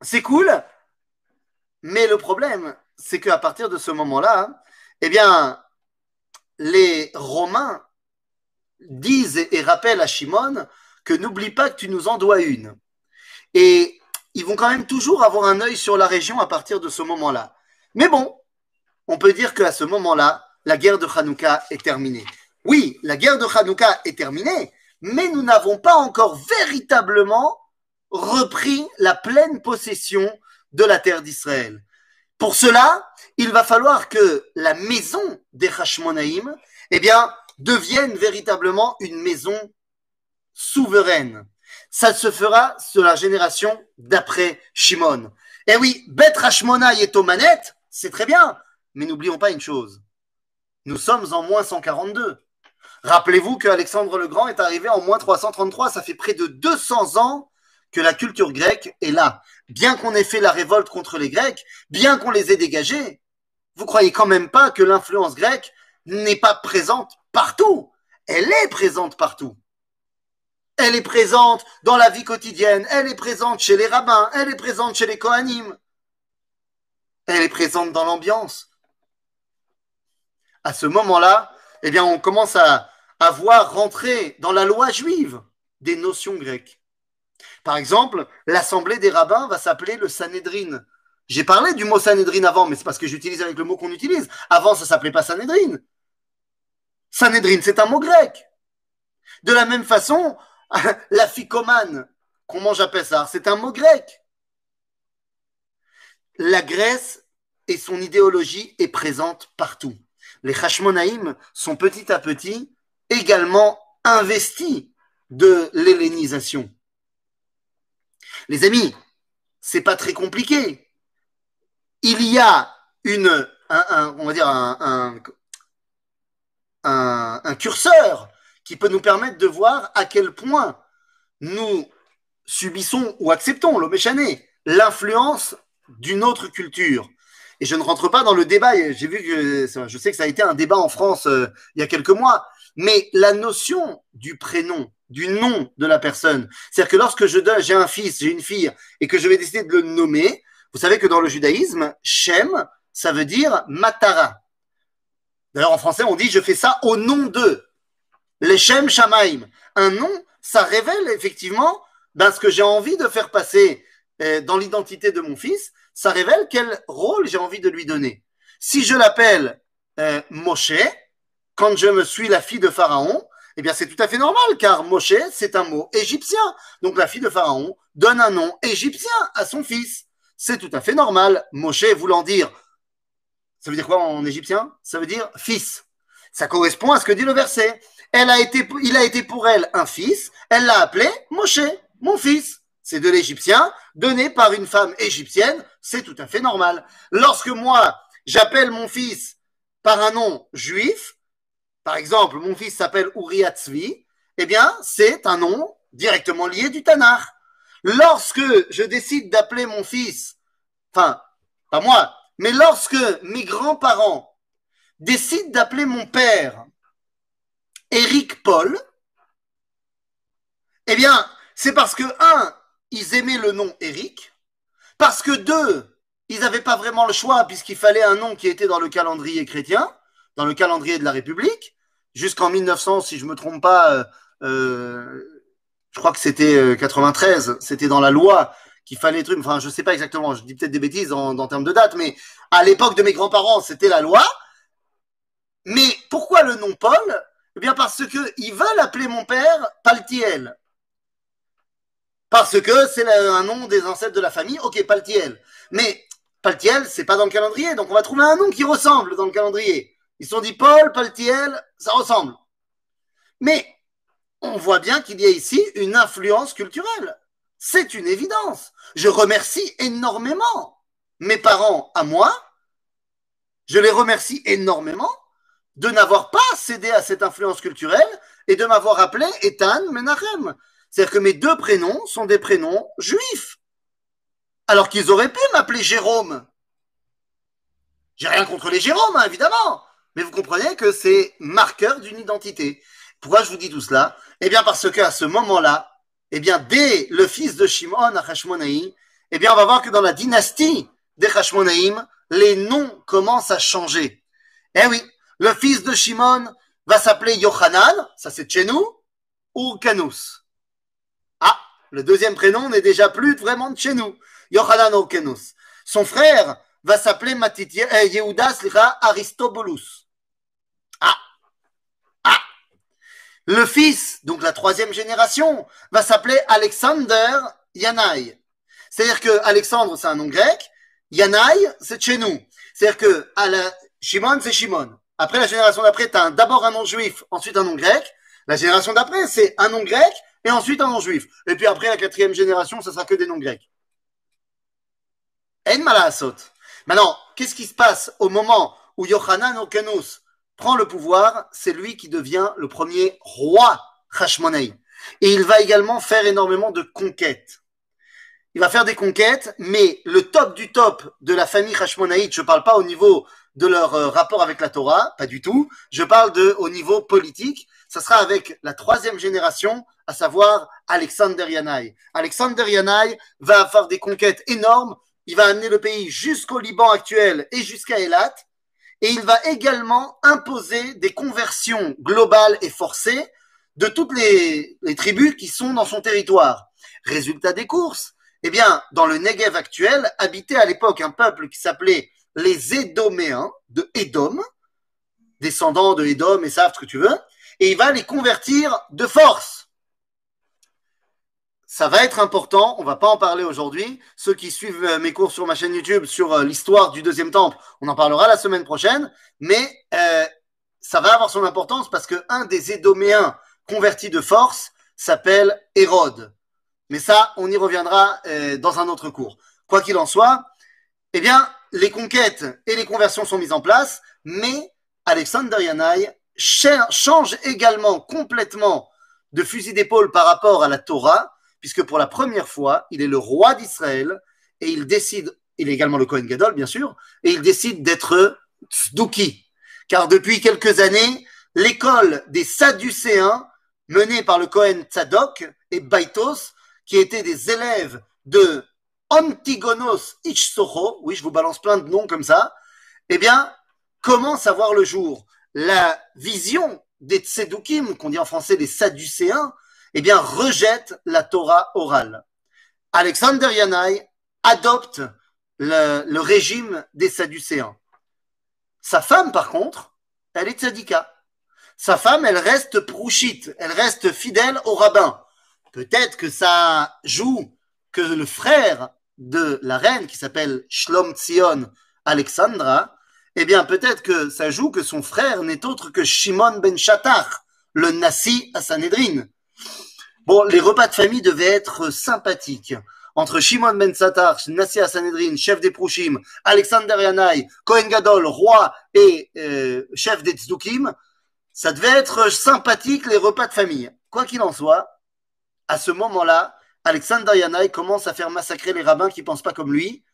c'est cool, mais le problème, c'est qu'à partir de ce moment-là, eh bien, les Romains disent et rappellent à Shimon que n'oublie pas que tu nous en dois une. Et ils vont quand même toujours avoir un œil sur la région à partir de ce moment-là. Mais bon, on peut dire qu'à ce moment-là, la guerre de Hanouka est terminée. Oui, la guerre de Hanouka est terminée, mais nous n'avons pas encore véritablement repris la pleine possession de la terre d'Israël. Pour cela, il va falloir que la maison des Hashmonaïm, eh bien, devienne véritablement une maison souveraine. Ça se fera sur la génération d'après Shimon. Eh oui, Bet Hashmona est aux manettes, c'est très bien, mais n'oublions pas une chose. Nous sommes en moins 142. Rappelez-vous qu'Alexandre le Grand est arrivé en moins 333. Ça fait près de 200 ans que la culture grecque est là. Bien qu'on ait fait la révolte contre les Grecs, bien qu'on les ait dégagés, vous croyez quand même pas que l'influence grecque n'est pas présente partout elle est présente partout. Elle est présente dans la vie quotidienne, elle est présente chez les rabbins, elle est présente chez les Kohanim. Elle est présente dans l'ambiance. À ce moment-là, eh bien, on commence à, à voir rentrer dans la loi juive des notions grecques. Par exemple, l'assemblée des rabbins va s'appeler le Sanhedrin. J'ai parlé du mot Sanhedrin avant, mais c'est parce que j'utilise avec le mot qu'on utilise. Avant, ça s'appelait pas Sanhedrin. Sanhedrin, c'est un mot grec. De la même façon, la ficomane, comment j'appelle ça C'est un mot grec. La Grèce et son idéologie est présente partout. Les Hashmonaïm sont petit à petit également investis de l'hellénisation. Les amis, c'est pas très compliqué. Il y a une, on va dire un, un, curseur qui peut nous permettre de voir à quel point nous subissons ou acceptons, l'Oméchané, l'influence d'une autre culture. Et je ne rentre pas dans le débat, j'ai vu que je sais que ça a été un débat en France euh, il y a quelques mois, mais la notion du prénom, du nom de la personne, c'est-à-dire que lorsque je donne, j'ai un fils, j'ai une fille, et que je vais décider de le nommer, vous savez que dans le judaïsme, Shem, ça veut dire Matara. D'ailleurs, en français, on dit je fais ça au nom de. Leshem Shamaim. Un nom, ça révèle effectivement ben, ce que j'ai envie de faire passer euh, dans l'identité de mon fils. Ça révèle quel rôle j'ai envie de lui donner. Si je l'appelle euh, Moshe, quand je me suis la fille de Pharaon, eh bien c'est tout à fait normal, car Moshe, c'est un mot égyptien. Donc la fille de Pharaon donne un nom égyptien à son fils. C'est tout à fait normal. Moshe voulant dire ça veut dire quoi en égyptien? Ça veut dire fils. Ça correspond à ce que dit le verset. Elle a été, il a été pour elle un fils. Elle l'a appelé Moshe, mon fils. C'est de l'égyptien donné par une femme égyptienne. C'est tout à fait normal. Lorsque moi, j'appelle mon fils par un nom juif, par exemple, mon fils s'appelle Uriatzvi, eh bien, c'est un nom directement lié du Tanakh. Lorsque je décide d'appeler mon fils, enfin, pas moi, mais lorsque mes grands-parents décident d'appeler mon père Éric Paul, eh bien, c'est parce que, un, ils aimaient le nom Éric, parce que deux, ils n'avaient pas vraiment le choix puisqu'il fallait un nom qui était dans le calendrier chrétien, dans le calendrier de la République, jusqu'en 1900, si je me trompe pas, euh, euh, je crois que c'était 93, euh, c'était dans la loi qu'il fallait truc, enfin je sais pas exactement, je dis peut-être des bêtises en, en termes de date, mais à l'époque de mes grands-parents, c'était la loi. Mais pourquoi le nom Paul? Eh bien parce que ils veulent appeler mon père Paltiel. Parce que c'est un nom des ancêtres de la famille, ok, Paltiel. Mais Paltiel, c'est pas dans le calendrier, donc on va trouver un nom qui ressemble dans le calendrier. Ils se sont dit Paul, Paltiel, ça ressemble. Mais on voit bien qu'il y a ici une influence culturelle. C'est une évidence. Je remercie énormément mes parents à moi. Je les remercie énormément de n'avoir pas cédé à cette influence culturelle et de m'avoir appelé Ethan Menachem. C'est-à-dire que mes deux prénoms sont des prénoms juifs. Alors qu'ils auraient pu m'appeler Jérôme. J'ai rien contre les Jérômes, hein, évidemment. Mais vous comprenez que c'est marqueur d'une identité. Pourquoi je vous dis tout cela? Eh bien parce qu'à ce moment-là, eh bien, dès le fils de Shimon à eh bien, on va voir que dans la dynastie des Hashmonaïm, les noms commencent à changer. Eh oui, le fils de Shimon va s'appeler Yohanan, ça c'est chez nous, ou Kanous. Ah, le deuxième prénom n'est déjà plus vraiment de chez nous. Yohanan ou Kanous. Son frère va s'appeler euh, Yehuda Aristobulus. Ah, le fils, donc la troisième génération, va s'appeler Alexander Yanaï. C'est-à-dire que Alexandre, c'est un nom grec, Yanaï, c'est chez nous. C'est-à-dire que. Shimon, c'est Shimon. Après, la génération d'après, tu as d'abord un nom juif, ensuite un nom grec. La génération d'après, c'est un nom grec et ensuite un nom juif. Et puis après, la quatrième génération, ça sera que des noms grecs. En malasot. Maintenant, qu'est-ce qui se passe au moment où Yohanan Okenus prend le pouvoir, c'est lui qui devient le premier roi Hashmonaï. Et il va également faire énormément de conquêtes. Il va faire des conquêtes, mais le top du top de la famille Hashmonaïte, je ne parle pas au niveau de leur euh, rapport avec la Torah, pas du tout. Je parle de au niveau politique, ça sera avec la troisième génération, à savoir Alexander Yanaï. Alexander Yanaï va faire des conquêtes énormes, il va amener le pays jusqu'au Liban actuel et jusqu'à Elat, et il va également imposer des conversions globales et forcées de toutes les, tribus qui sont dans son territoire. Résultat des courses, eh bien, dans le Negev actuel, habitait à l'époque un peuple qui s'appelait les Édoméens de Édom, descendants de Édom et savent ce que tu veux, et il va les convertir de force. Ça va être important, on va pas en parler aujourd'hui. Ceux qui suivent euh, mes cours sur ma chaîne YouTube sur euh, l'histoire du deuxième temple, on en parlera la semaine prochaine, mais euh, ça va avoir son importance parce que un des Édoméens convertis de force s'appelle Hérode. Mais ça, on y reviendra dans un autre cours. Quoi qu'il en soit, eh bien, les conquêtes et les conversions sont mises en place, mais Alexander Yanaï change également complètement de fusil d'épaule par rapport à la Torah, puisque pour la première fois, il est le roi d'Israël et il décide, il est également le Kohen Gadol, bien sûr, et il décide d'être Tzduki. Car depuis quelques années, l'école des Sadducéens, menée par le Kohen Tzadok et Baitos, qui étaient des élèves de Antigonos Ichsocho, oui, je vous balance plein de noms comme ça, eh bien, commence à voir le jour. La vision des Tsedukim, qu'on dit en français les Sadducéens, eh bien, rejette la Torah orale. Alexander Yanaï adopte le, régime des Sadducéens. Sa femme, par contre, elle est tzadika. Sa femme, elle reste prouchite, elle reste fidèle au rabbin. Peut-être que ça joue que le frère de la reine, qui s'appelle Shlom Tzion Alexandra, eh bien, peut-être que ça joue que son frère n'est autre que Shimon ben Shatar, le Nassi à Sanhedrin. Bon, les repas de famille devaient être sympathiques. Entre Shimon ben Shatar, Nassi à Sanhedrin, chef des Prouchim, Alexander Yanaï, Kohen Gadol, roi et euh, chef des Tzdukim, ça devait être sympathique les repas de famille. Quoi qu'il en soit, à ce moment-là, Alexander Yanaï commence à faire massacrer les rabbins qui pensent pas comme lui.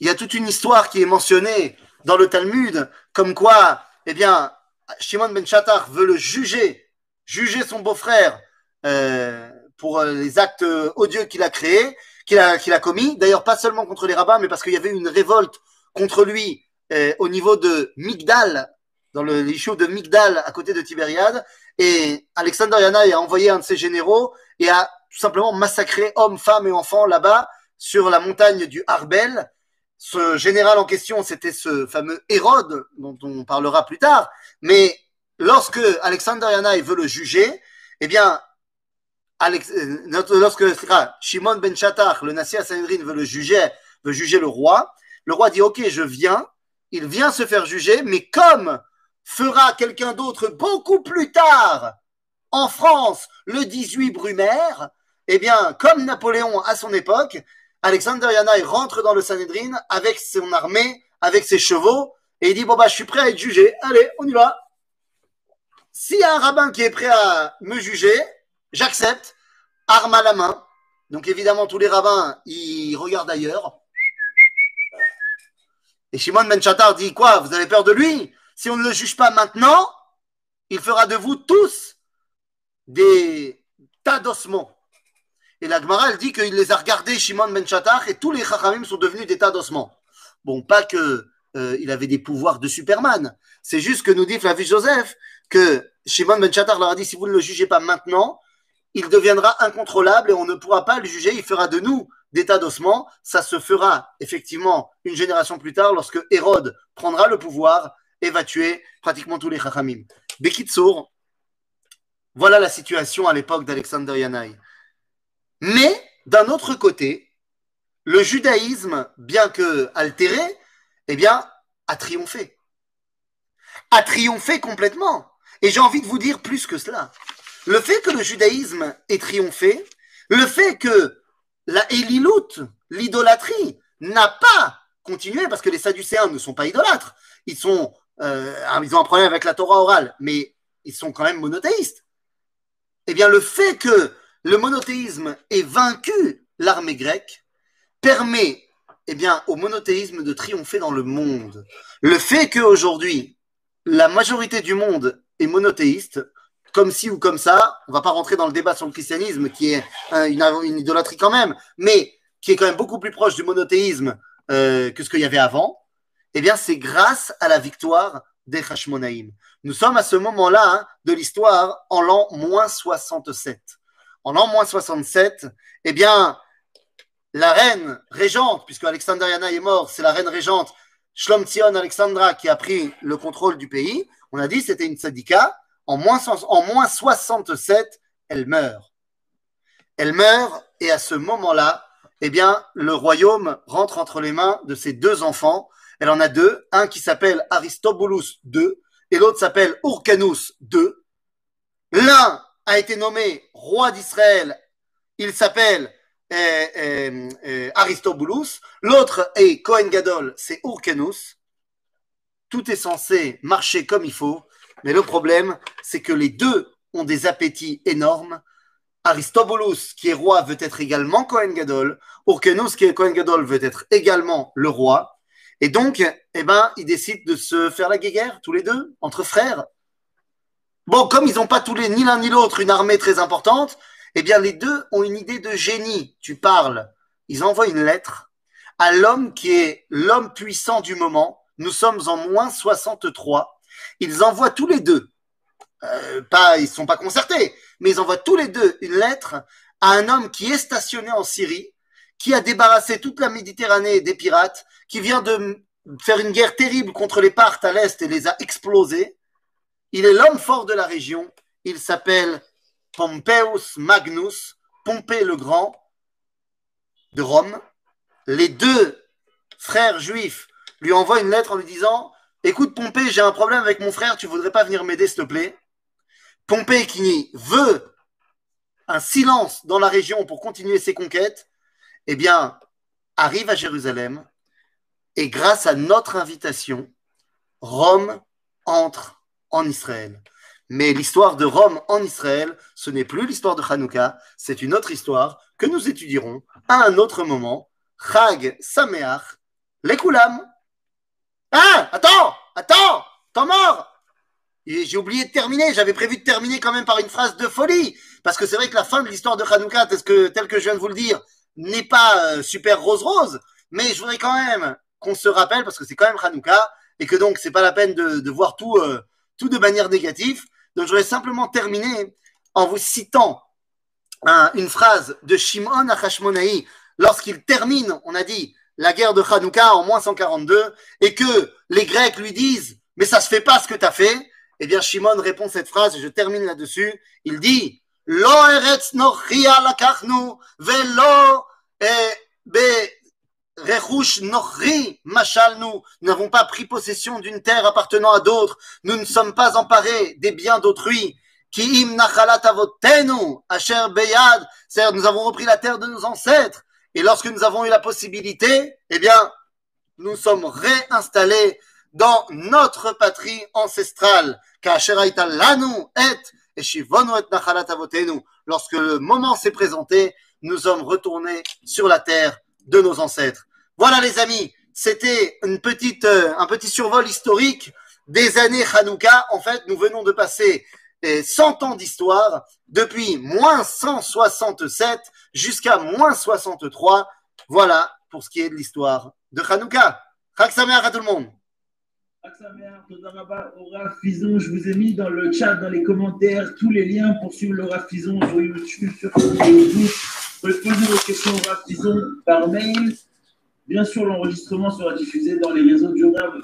Il y a toute une histoire qui est mentionnée dans le Talmud, comme quoi, eh bien, Shimon ben Shatar veut le juger, juger son beau-frère euh, pour les actes odieux qu'il a créés, qu'il a, qu'il a commis. D'ailleurs, pas seulement contre les rabbins, mais parce qu'il y avait une révolte contre lui euh, au niveau de Migdal, dans le l'issue de Migdal à côté de Tibériade. Et Alexander Yanaï a envoyé un de ses généraux et a tout simplement massacré hommes, femmes et enfants là-bas sur la montagne du Harbel. Ce général en question, c'était ce fameux Hérode dont on parlera plus tard. Mais lorsque Alexander Yanaï veut le juger, eh bien, Alex, lorsque Shimon ben Shatar, le Nassia Sanhedrin, veut le juger, veut juger le roi, le roi dit OK, je viens. Il vient se faire juger, mais comme fera quelqu'un d'autre beaucoup plus tard en France le 18 Brumaire, eh bien, comme Napoléon à son époque, Alexander Yanaï rentre dans le Sanhedrin avec son armée, avec ses chevaux, et il dit, bon bah, je suis prêt à être jugé, allez, on y va. S'il y a un rabbin qui est prêt à me juger, j'accepte, arme à la main. Donc évidemment, tous les rabbins, ils regardent ailleurs. Et Shimon Ben Chattar dit, quoi, vous avez peur de lui? Si on ne le juge pas maintenant, il fera de vous tous des tas d'ossements. Et la Gemara, dit qu'il les a regardés, Shimon ben Shatar, et tous les Chachamim sont devenus des tas d'ossements. Bon, pas que euh, il avait des pouvoirs de Superman. C'est juste que nous dit Flavius Joseph que Shimon ben Shatar leur a dit si vous ne le jugez pas maintenant, il deviendra incontrôlable et on ne pourra pas le juger. Il fera de nous des tas d'ossements. Ça se fera effectivement une génération plus tard lorsque Hérode prendra le pouvoir et va tuer pratiquement tous les Chachamim. Bekitsour, voilà la situation à l'époque d'Alexander Yanaï. Mais d'un autre côté, le judaïsme, bien que altéré, eh bien, a triomphé. A triomphé complètement. Et j'ai envie de vous dire plus que cela. Le fait que le judaïsme ait triomphé, le fait que la Elilut, l'idolâtrie, n'a pas continué, parce que les Sadducéens ne sont pas idolâtres, ils sont euh, ils ont un problème avec la Torah orale, mais ils sont quand même monothéistes. Eh bien, le fait que le monothéisme ait vaincu l'armée grecque permet eh bien, au monothéisme de triompher dans le monde. Le fait qu'aujourd'hui, la majorité du monde est monothéiste, comme ci ou comme ça. On va pas rentrer dans le débat sur le christianisme, qui est une, idolâtrie quand même, mais qui est quand même beaucoup plus proche du monothéisme euh, que ce qu'il y avait avant. Eh bien, c'est grâce à la victoire des Hashmonaïm. Nous sommes à ce moment-là hein, de l'histoire en l'an moins 67. En l'an moins 67, eh bien, la reine régente, puisque Alexandriana est mort, c'est la reine régente Shlom Tzion Alexandra qui a pris le contrôle du pays. On a dit c'était une syndicat. En moins, en moins 67, elle meurt. Elle meurt et à ce moment-là, eh bien, le royaume rentre entre les mains de ses deux enfants. Elle en a deux, un qui s'appelle Aristobulus II et l'autre s'appelle Urcanus II. L'un a été nommé roi d'Israël. Il s'appelle euh, euh, euh, Aristobulus. L'autre est Cohen Gadol, c'est Urcanus. Tout est censé marcher comme il faut. Mais le problème, c'est que les deux ont des appétits énormes. Aristobulus, qui est roi, veut être également Cohen Gadol. Urkenus, qui est Cohen Gadol, veut être également le roi. Et donc, eh ben, ils décident de se faire la guerre, tous les deux, entre frères. Bon, comme ils n'ont pas tous les, ni l'un ni l'autre, une armée très importante, eh bien, les deux ont une idée de génie. Tu parles. Ils envoient une lettre à l'homme qui est l'homme puissant du moment. Nous sommes en moins 63 ils envoient tous les deux, euh, pas, ils sont pas concertés, mais ils envoient tous les deux une lettre à un homme qui est stationné en Syrie, qui a débarrassé toute la Méditerranée des pirates, qui vient de faire une guerre terrible contre les Parthes à l'Est et les a explosés. Il est l'homme fort de la région. Il s'appelle Pompeius Magnus, Pompée le Grand de Rome. Les deux frères juifs lui envoient une lettre en lui disant Écoute, Pompée, j'ai un problème avec mon frère, tu voudrais pas venir m'aider, s'il te plaît? Pompée qui veut un silence dans la région pour continuer ses conquêtes, eh bien, arrive à Jérusalem et grâce à notre invitation, Rome entre en Israël. Mais l'histoire de Rome en Israël, ce n'est plus l'histoire de Hanouka, c'est une autre histoire que nous étudierons à un autre moment. Chag Sameach, Lekulam. Ah, attends, attends, t'es mort. J'ai oublié de terminer, j'avais prévu de terminer quand même par une phrase de folie, parce que c'est vrai que la fin de l'histoire de Hanouka, tel que, que je viens de vous le dire, n'est pas euh, super rose-rose, mais je voudrais quand même qu'on se rappelle, parce que c'est quand même Hanouka, et que donc c'est pas la peine de, de voir tout, euh, tout de manière négative. Donc je voudrais simplement terminer en vous citant une phrase de Shimon Achashmonaï. Lorsqu'il termine, on a dit, la guerre de Hanouka en moins 142 et que les Grecs lui disent mais ça se fait pas ce que tu as fait, eh bien Shimon répond cette phrase et je termine là-dessus. Il dit Lo eretz nochia lakachnu velo be rechush nochri machalnu. Nous n'avons pas pris possession d'une terre appartenant à d'autres. Nous ne sommes pas emparés des biens d'autrui. Ki im nachalat avotenu asher beyad. C'est-à-dire nous avons repris la terre de nos ancêtres. Et lorsque nous avons eu la possibilité, eh bien, nous sommes réinstallés dans notre patrie ancestrale. Lorsque le moment s'est présenté, nous sommes retournés sur la terre de nos ancêtres. Voilà les amis, c'était euh, un petit survol historique des années Hanouka. En fait, nous venons de passer 100 ans d'histoire depuis moins 167 jusqu'à moins 63. Voilà pour ce qui est de l'histoire de Hanouka. Chag à tout le monde. Je vous ai mis dans le chat, dans les commentaires, tous les liens pour suivre le Rafizon sur YouTube, sur Facebook. Vous pouvez poser vos questions au par mail. Bien sûr, l'enregistrement sera diffusé dans les réseaux du Rav